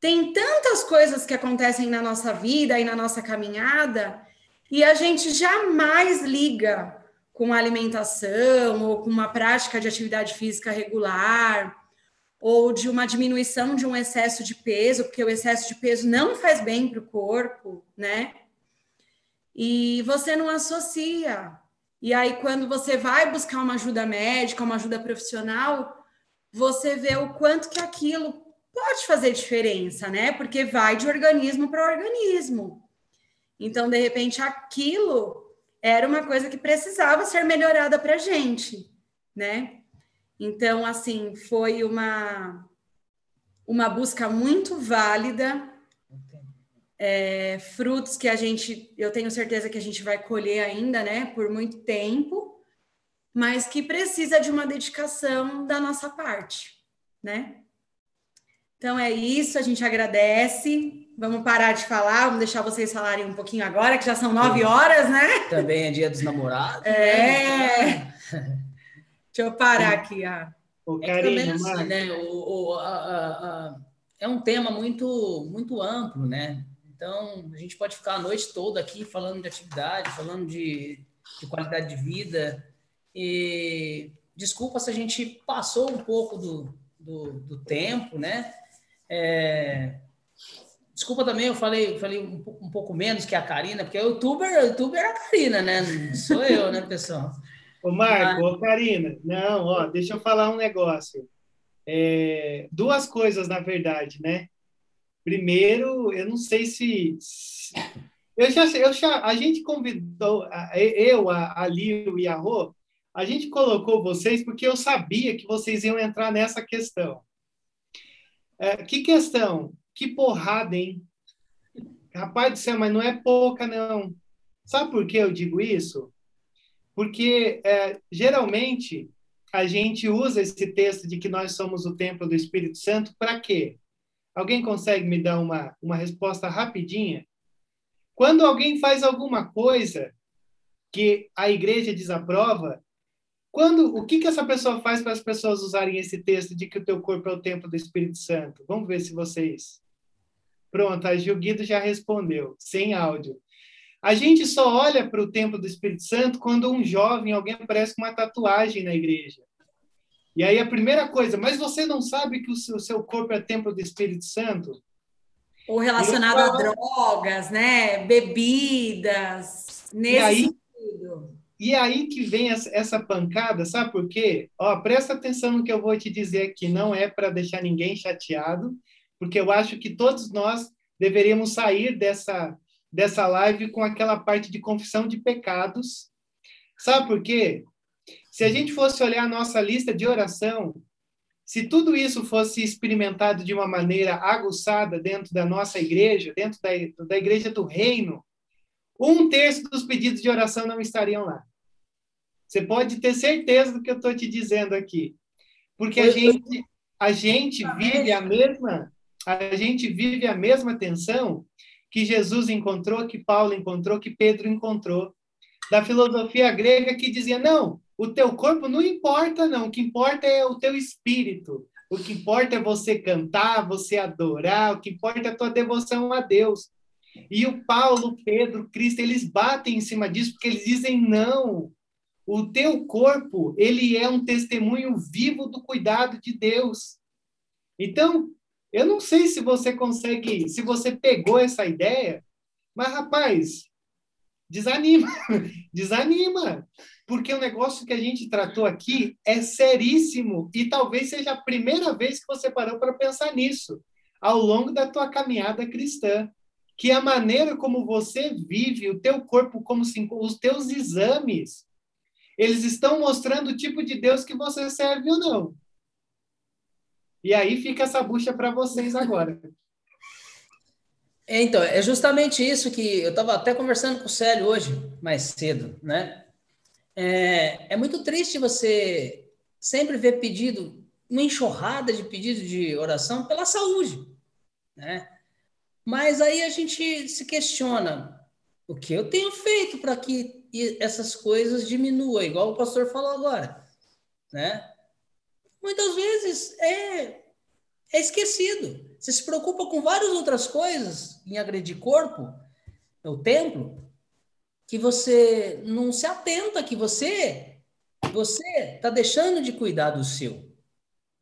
Speaker 1: tem tantas coisas que acontecem na nossa vida e na nossa caminhada e a gente jamais liga com alimentação ou com uma prática de atividade física regular ou de uma diminuição de um excesso de peso, porque o excesso de peso não faz bem para o corpo, né? E você não associa. E aí, quando você vai buscar uma ajuda médica, uma ajuda profissional, você vê o quanto que aquilo pode fazer diferença, né? Porque vai de organismo para organismo. Então, de repente, aquilo era uma coisa que precisava ser melhorada para a gente, né? Então, assim, foi uma, uma busca muito válida, é, frutos que a gente, eu tenho certeza que a gente vai colher ainda, né, por muito tempo, mas que precisa de uma dedicação da nossa parte, né? Então é isso, a gente agradece. Vamos parar de falar, vamos deixar vocês falarem um pouquinho agora, que já são nove horas, né?
Speaker 6: Também é dia dos namorados.
Speaker 1: É. Né? Deixa eu parar aqui. Ah.
Speaker 6: O é também assim, né? O, o, a, a, a, é um tema muito, muito amplo, né? Então, a gente pode ficar a noite toda aqui falando de atividade, falando de, de qualidade de vida. E desculpa se a gente passou um pouco do, do, do tempo, né? É, Desculpa também, eu falei, falei um, um, pouco menos que a Karina, porque o youtuber, youtuber é a Karina, né? Não sou eu, né, pessoal?
Speaker 2: Ô, Marco, Mas... ô, Karina, não, ó, deixa eu falar um negócio. É, duas coisas, na verdade, né? Primeiro, eu não sei se. eu já, eu já, a gente convidou, eu, a, a Lio e a Rô, a gente colocou vocês porque eu sabia que vocês iam entrar nessa questão. É, que questão? Que porrada, hein? Rapaz do céu, mas não é pouca, não. Sabe por que eu digo isso? Porque, é, geralmente, a gente usa esse texto de que nós somos o templo do Espírito Santo para quê? Alguém consegue me dar uma, uma resposta rapidinha? Quando alguém faz alguma coisa que a igreja desaprova, quando o que, que essa pessoa faz para as pessoas usarem esse texto de que o teu corpo é o templo do Espírito Santo? Vamos ver se vocês. Pronto, a Gil Guido já respondeu, sem áudio. A gente só olha para o templo do Espírito Santo quando um jovem, alguém aparece com uma tatuagem na igreja. E aí a primeira coisa, mas você não sabe que o seu, o seu corpo é templo do Espírito Santo?
Speaker 1: Ou relacionado a drogas, né? Bebidas, nesse
Speaker 2: E aí-
Speaker 1: sentido.
Speaker 2: E aí que vem essa, essa pancada, sabe por quê? Ó, presta atenção no que eu vou te dizer aqui, não é para deixar ninguém chateado, porque eu acho que todos nós deveríamos sair dessa, dessa live com aquela parte de confissão de pecados. Sabe por quê? Se a gente fosse olhar a nossa lista de oração, se tudo isso fosse experimentado de uma maneira aguçada dentro da nossa igreja, dentro da, da igreja do reino, um terço dos pedidos de oração não estariam lá. Você pode ter certeza do que eu estou te dizendo aqui. Porque a gente, a gente vive a mesma, a gente vive a mesma tensão que Jesus encontrou, que Paulo encontrou, que Pedro encontrou. Da filosofia grega que dizia: não, o teu corpo não importa, não. O que importa é o teu espírito. O que importa é você cantar, você adorar, o que importa é a tua devoção a Deus. E o Paulo, Pedro, Cristo, eles batem em cima disso porque eles dizem não. O teu corpo, ele é um testemunho vivo do cuidado de Deus. Então, eu não sei se você consegue, se você pegou essa ideia, mas rapaz, desanima, desanima, porque o negócio que a gente tratou aqui é seríssimo e talvez seja a primeira vez que você parou para pensar nisso ao longo da tua caminhada cristã que a maneira como você vive, o teu corpo, como se, os teus exames, eles estão mostrando o tipo de Deus que você serve ou não. E aí fica essa bucha para vocês agora.
Speaker 6: É, então, é justamente isso que eu estava até conversando com o Célio hoje, mais cedo, né? É, é muito triste você sempre ver pedido, uma enxurrada de pedidos de oração pela saúde, né? Mas aí a gente se questiona o que eu tenho feito para que essas coisas diminuam, igual o pastor falou agora, né? Muitas vezes é, é esquecido. Você se preocupa com várias outras coisas em agredir corpo, o templo, que você não se atenta que você você está deixando de cuidar do seu.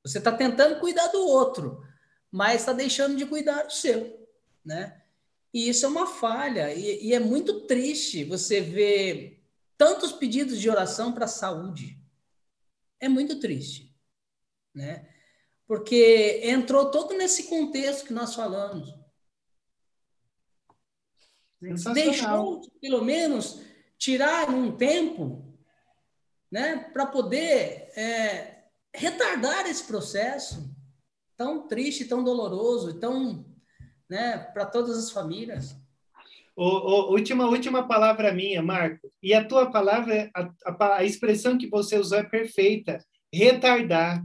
Speaker 6: Você está tentando cuidar do outro, mas está deixando de cuidar do seu né? E isso é uma falha, e, e é muito triste você ver tantos pedidos de oração para a saúde. É muito triste, né? Porque entrou todo nesse contexto que nós falamos. Deixou, pelo menos, tirar um tempo né, para poder é, retardar esse processo tão triste, tão doloroso, tão né, para todas as famílias.
Speaker 2: O, o, última, última palavra minha, Marco. E a tua palavra, a, a, a expressão que você usou é perfeita. Retardar.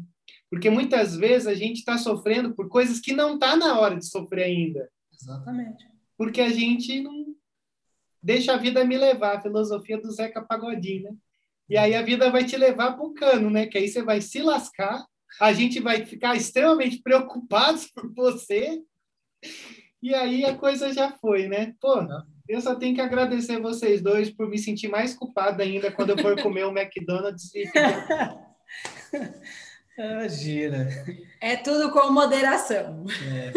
Speaker 2: Porque muitas vezes a gente está sofrendo por coisas que não está na hora de sofrer ainda.
Speaker 6: Exatamente.
Speaker 2: Porque a gente não deixa a vida me levar, a filosofia do Zeca Pagodinho, né? E aí a vida vai te levar para o cano, né? Que aí você vai se lascar, a gente vai ficar extremamente preocupado por você, e aí a coisa já foi, né? Pô, eu só tenho que agradecer vocês dois por me sentir mais culpado ainda quando eu for comer o McDonald's e
Speaker 6: Imagina.
Speaker 1: É tudo com moderação.
Speaker 6: É.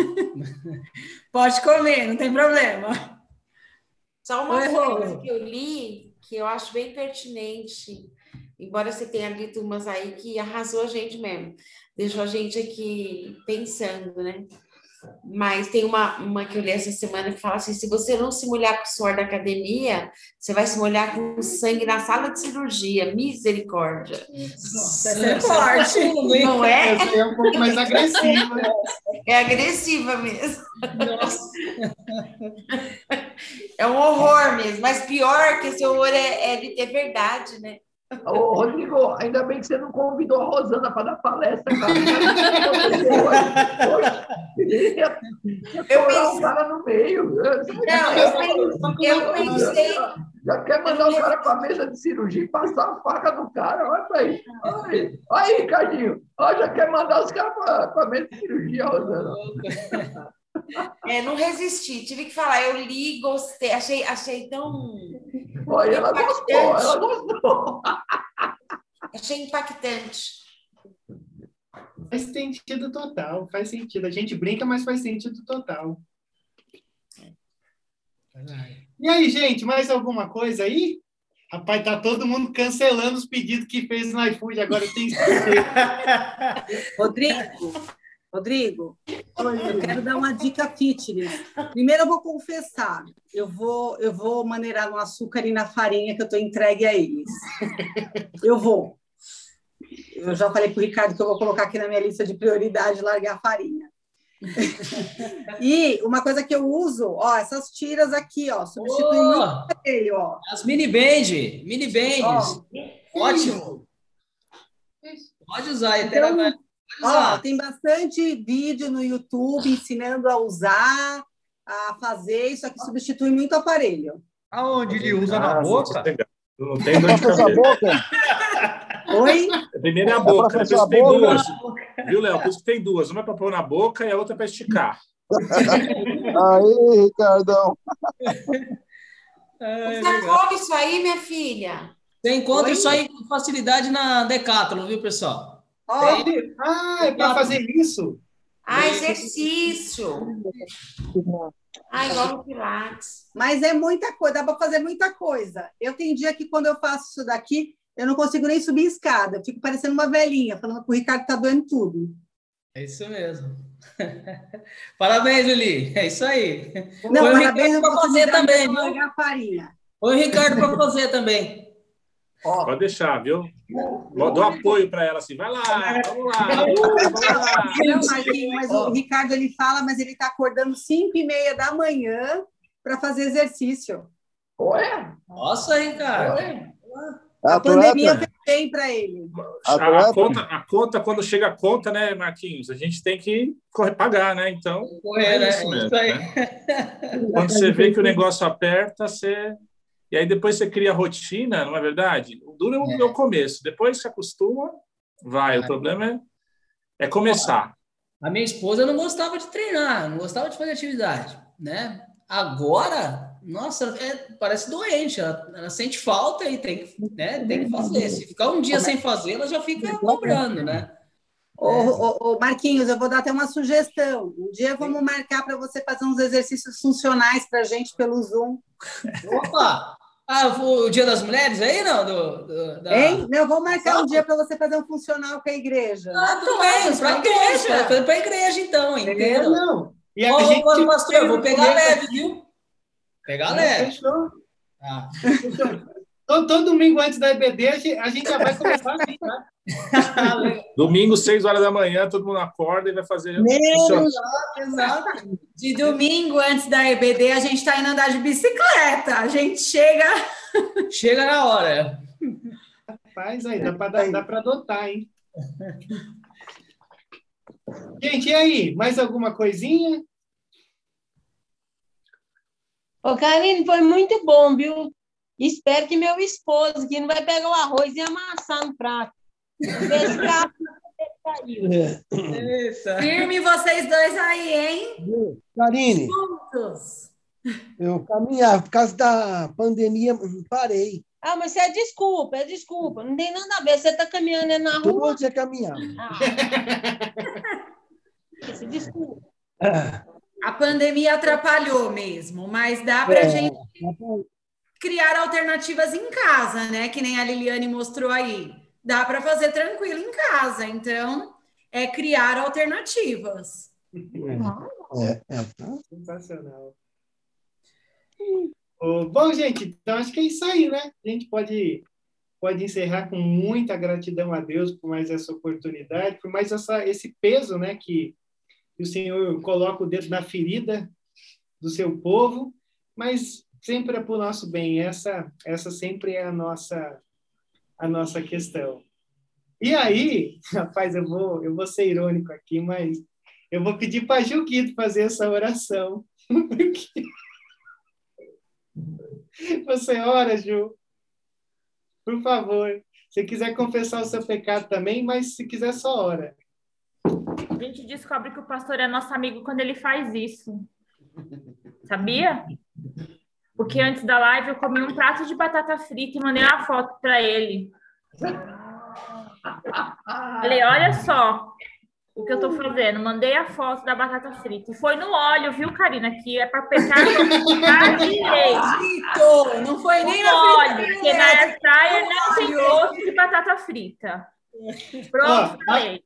Speaker 1: Pode comer, não tem problema.
Speaker 8: Só uma
Speaker 1: Oi,
Speaker 8: coisa
Speaker 1: Rô.
Speaker 8: que eu li, que eu acho bem pertinente, embora você tenha lido umas aí que arrasou a gente mesmo, deixou a gente aqui pensando, né? Mas tem uma, uma que eu li essa semana que fala assim: se você não se molhar com o suor da academia, você vai se molhar com sangue na sala de cirurgia. Misericórdia.
Speaker 1: Nossa, essa é forte.
Speaker 8: Não é?
Speaker 2: Essa aí é um pouco mais agressiva.
Speaker 8: É agressiva mesmo.
Speaker 6: Nossa.
Speaker 8: É um horror mesmo. Mas pior que esse horror é, é, é verdade, né?
Speaker 5: Ô, Rodrigo, ainda bem que você não convidou a Rosana para dar palestra, cara. Eu pensei... o cara no meio.
Speaker 8: Não, eu, pensei, eu pensei...
Speaker 5: Já quer mandar o cara para a mesa de cirurgia e passar a faca no cara. Olha aí. Olha aí, olha aí Ricardinho. Olha, já quer mandar os caras para a mesa de cirurgia, Rosana.
Speaker 8: É, não resisti, tive que falar. Eu li, gostei, achei, achei tão.
Speaker 5: Olha, ela gostou, ela gostou.
Speaker 8: Achei impactante.
Speaker 2: Faz sentido total, faz sentido. A gente brinca, mas faz sentido total. E aí, gente, mais alguma coisa aí? Rapaz, tá todo mundo cancelando os pedidos que fez no iFood, agora tem
Speaker 9: Rodrigo, Rodrigo, eu quero dar uma dica fitness. Primeiro eu vou confessar, eu vou, eu vou maneirar no açúcar e na farinha que eu estou entregue a eles. Eu vou. Eu já falei para o Ricardo que eu vou colocar aqui na minha lista de prioridade largar a farinha. e uma coisa que eu uso, ó, essas tiras aqui, ó, substitui oh, muito ele, ó.
Speaker 6: As mini band, mini bands. Ótimo. Pode usar, então,
Speaker 9: Ó, tem bastante vídeo no YouTube ensinando a usar, a fazer. Isso aqui substitui muito aparelho.
Speaker 10: Aonde ele usa ah, na boca?
Speaker 7: Não tem dor de cabeça.
Speaker 9: Oi?
Speaker 10: Primeiro é a boca, é depois tem duas. Viu, Léo? Por isso que tem duas. Uma é para pôr na boca e a outra é para esticar.
Speaker 7: aí, Ricardão.
Speaker 8: Você come isso aí, minha filha?
Speaker 6: Você encontra Oi? isso aí com facilidade na Decathlon, viu, pessoal?
Speaker 2: Ah, é para fazer isso?
Speaker 8: Ah, exercício. Ah, igual no Pilates.
Speaker 9: Mas é muita coisa, dá para fazer muita coisa. Eu tenho dia que quando eu faço isso daqui, eu não consigo nem subir escada. Eu fico parecendo uma velhinha, falando que o Ricardo tá doendo tudo.
Speaker 6: É isso mesmo. parabéns, Lili. É isso aí.
Speaker 9: Não, Foi parabéns para você também.
Speaker 6: Foi o Ricardo para você também.
Speaker 10: Ó, Pode deixar, viu? Dou apoio para ela assim, vai lá, vamos lá, vamos lá.
Speaker 9: Não, Marquinhos, mas o Ricardo ele fala, mas ele está acordando 5 e meia da manhã para fazer exercício.
Speaker 5: Ué?
Speaker 6: Nossa, Ricardo. Ué?
Speaker 9: A, a pandemia fez bem para ele.
Speaker 10: A, a, conta, a conta, quando chega a conta, né, Marquinhos? A gente tem que correr, pagar, né? Então,
Speaker 6: correr, é né? isso mesmo. Isso
Speaker 10: né? Quando você vê que o negócio aperta, você e aí depois você cria rotina, não é verdade? O duro é, é. o começo. Depois se acostuma, vai. O problema é, é começar.
Speaker 6: A minha esposa não gostava de treinar, não gostava de fazer atividade, né? Agora, nossa, é, parece doente, ela, ela, sente falta e tem, né, tem que fazer. Se ficar um dia sem fazer, ela já fica cobrando, né?
Speaker 9: Ô, ô, ô, Marquinhos, eu vou dar até uma sugestão. Um dia vamos marcar para você fazer uns exercícios funcionais para a gente pelo Zoom.
Speaker 6: Opa! Ah, o Dia das Mulheres aí, não? Do, do
Speaker 9: da... Hein? Não, vou marcar um dia para você fazer um funcional com a igreja.
Speaker 6: Ah, tudo bem, para a igreja. Para a igreja, então, entendeu?
Speaker 2: Não.
Speaker 6: E a Ô, gente pastor, eu vou pegar leve, viu? Pegar leve.
Speaker 2: Fechou. Ah. Todo, todo, domingo antes da EBD, a gente já vai começar assim, tá?
Speaker 10: Domingo, 6 horas da manhã, todo mundo acorda e vai fazer.
Speaker 9: Exato, exato.
Speaker 1: De domingo, antes da EBD, a gente está indo andar de bicicleta. A gente chega.
Speaker 6: Chega na hora.
Speaker 2: Faz aí, dá para adotar, hein? Gente, e aí? Mais alguma coisinha?
Speaker 4: Ô, Karine, foi muito bom, viu? Espero que meu esposo, que não vai pegar o arroz e amassar no prato.
Speaker 1: Firme vocês dois aí, hein?
Speaker 11: Karine, Juntos. eu caminhava, por causa da pandemia, parei.
Speaker 4: Ah, mas é desculpa, é desculpa. Não tem nada a ver. Você está caminhando na rua.
Speaker 11: Todo dia caminhava. Ah.
Speaker 4: Isso, desculpa.
Speaker 1: A pandemia atrapalhou mesmo, mas dá para a é, gente criar alternativas em casa, né? Que nem a Liliane mostrou aí. Dá para fazer tranquilo em casa. Então, é criar alternativas.
Speaker 11: É, é, é.
Speaker 2: Sensacional. Bom, gente, então acho que é isso aí, né? A gente pode, pode encerrar com muita gratidão a Deus por mais essa oportunidade, por mais essa, esse peso, né? Que, que o Senhor coloca o dedo na ferida do seu povo, mas sempre é para o nosso bem. Essa, essa sempre é a nossa, a nossa questão. E aí, rapaz, eu vou, eu vou ser irônico aqui, mas eu vou pedir para Gilguito fazer essa oração. Você ora, Ju. Por favor. Se quiser confessar o seu pecado também, mas se quiser, só ora.
Speaker 12: A gente descobre que o pastor é nosso amigo quando ele faz isso. Sabia? Porque antes da live eu comi um prato de batata frita e mandei uma foto para ele. Falei, olha só o que eu tô fazendo. Mandei a foto da batata frita. E foi no óleo, viu, Karina? Que é para pegar
Speaker 1: direito. Não foi nem no
Speaker 12: na óleo, porque na air fryer não tem gosto de batata frita. Pronto,
Speaker 2: Ó, falei.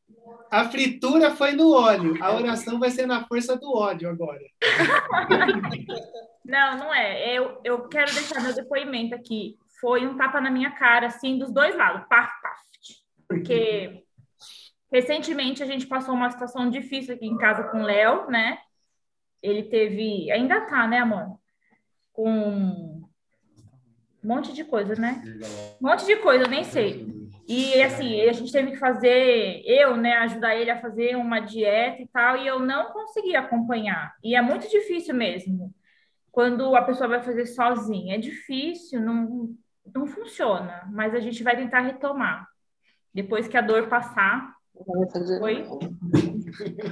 Speaker 2: A, a fritura foi no óleo. A oração vai ser na força do ódio agora.
Speaker 12: Não, não é. Eu, eu quero deixar meu depoimento aqui. Foi um tapa na minha cara, assim, dos dois lados. Paf, paf. Porque recentemente a gente passou uma situação difícil aqui em casa com o Léo, né? Ele teve. Ainda tá, né, amor? Com um monte de coisa, né? Um monte de coisa, eu nem sei. E assim, a gente teve que fazer, eu, né, ajudar ele a fazer uma dieta e tal, e eu não consegui acompanhar. E é muito difícil mesmo. Quando a pessoa vai fazer sozinha, é difícil, não, não funciona, mas a gente vai tentar retomar. Depois que a dor passar, foi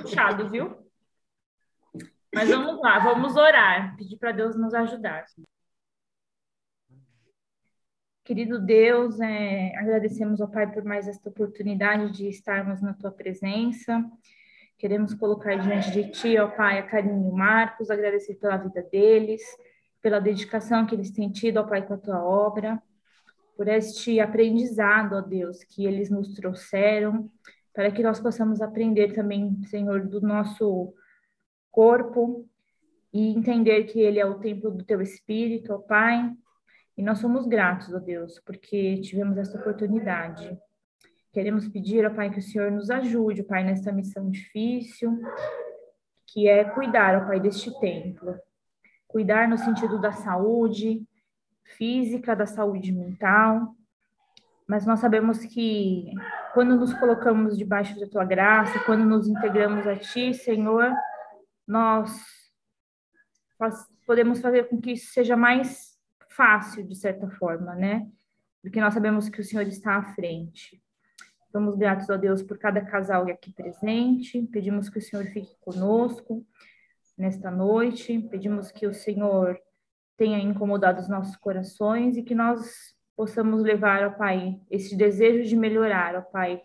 Speaker 12: puxado, viu? Mas vamos lá, vamos orar, pedir para Deus nos ajudar. Querido Deus, é, agradecemos ao Pai por mais esta oportunidade de estarmos na tua presença. Queremos colocar diante de ti, ó Pai, a Karine e o Marcos, agradecer pela vida deles, pela dedicação que eles têm tido, ó Pai, com a tua obra por este aprendizado, ó Deus, que eles nos trouxeram, para que nós possamos aprender também, Senhor, do nosso corpo e entender que ele é o templo do teu Espírito, ó Pai. E nós somos gratos, ó Deus, porque tivemos essa oportunidade. Queremos pedir, ó Pai, que o Senhor nos ajude, ó Pai, nesta missão difícil, que é cuidar, ó Pai, deste templo. Cuidar no sentido da saúde, física, da saúde mental, mas nós sabemos que quando nos colocamos debaixo da tua graça, quando nos integramos a ti, Senhor, nós podemos fazer com que isso seja mais fácil, de certa forma, né? Porque nós sabemos que o Senhor está à frente. Estamos gratos a Deus por cada casal aqui presente. Pedimos que o Senhor fique conosco nesta noite. Pedimos que o Senhor tenha incomodado os nossos corações e que nós possamos levar, ó Pai, esse desejo de melhorar, ó Pai,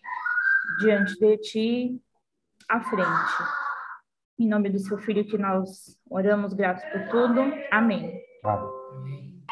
Speaker 12: diante de Ti, à frente. Em nome do Seu Filho que nós oramos, gratos por tudo. Amém. Amém.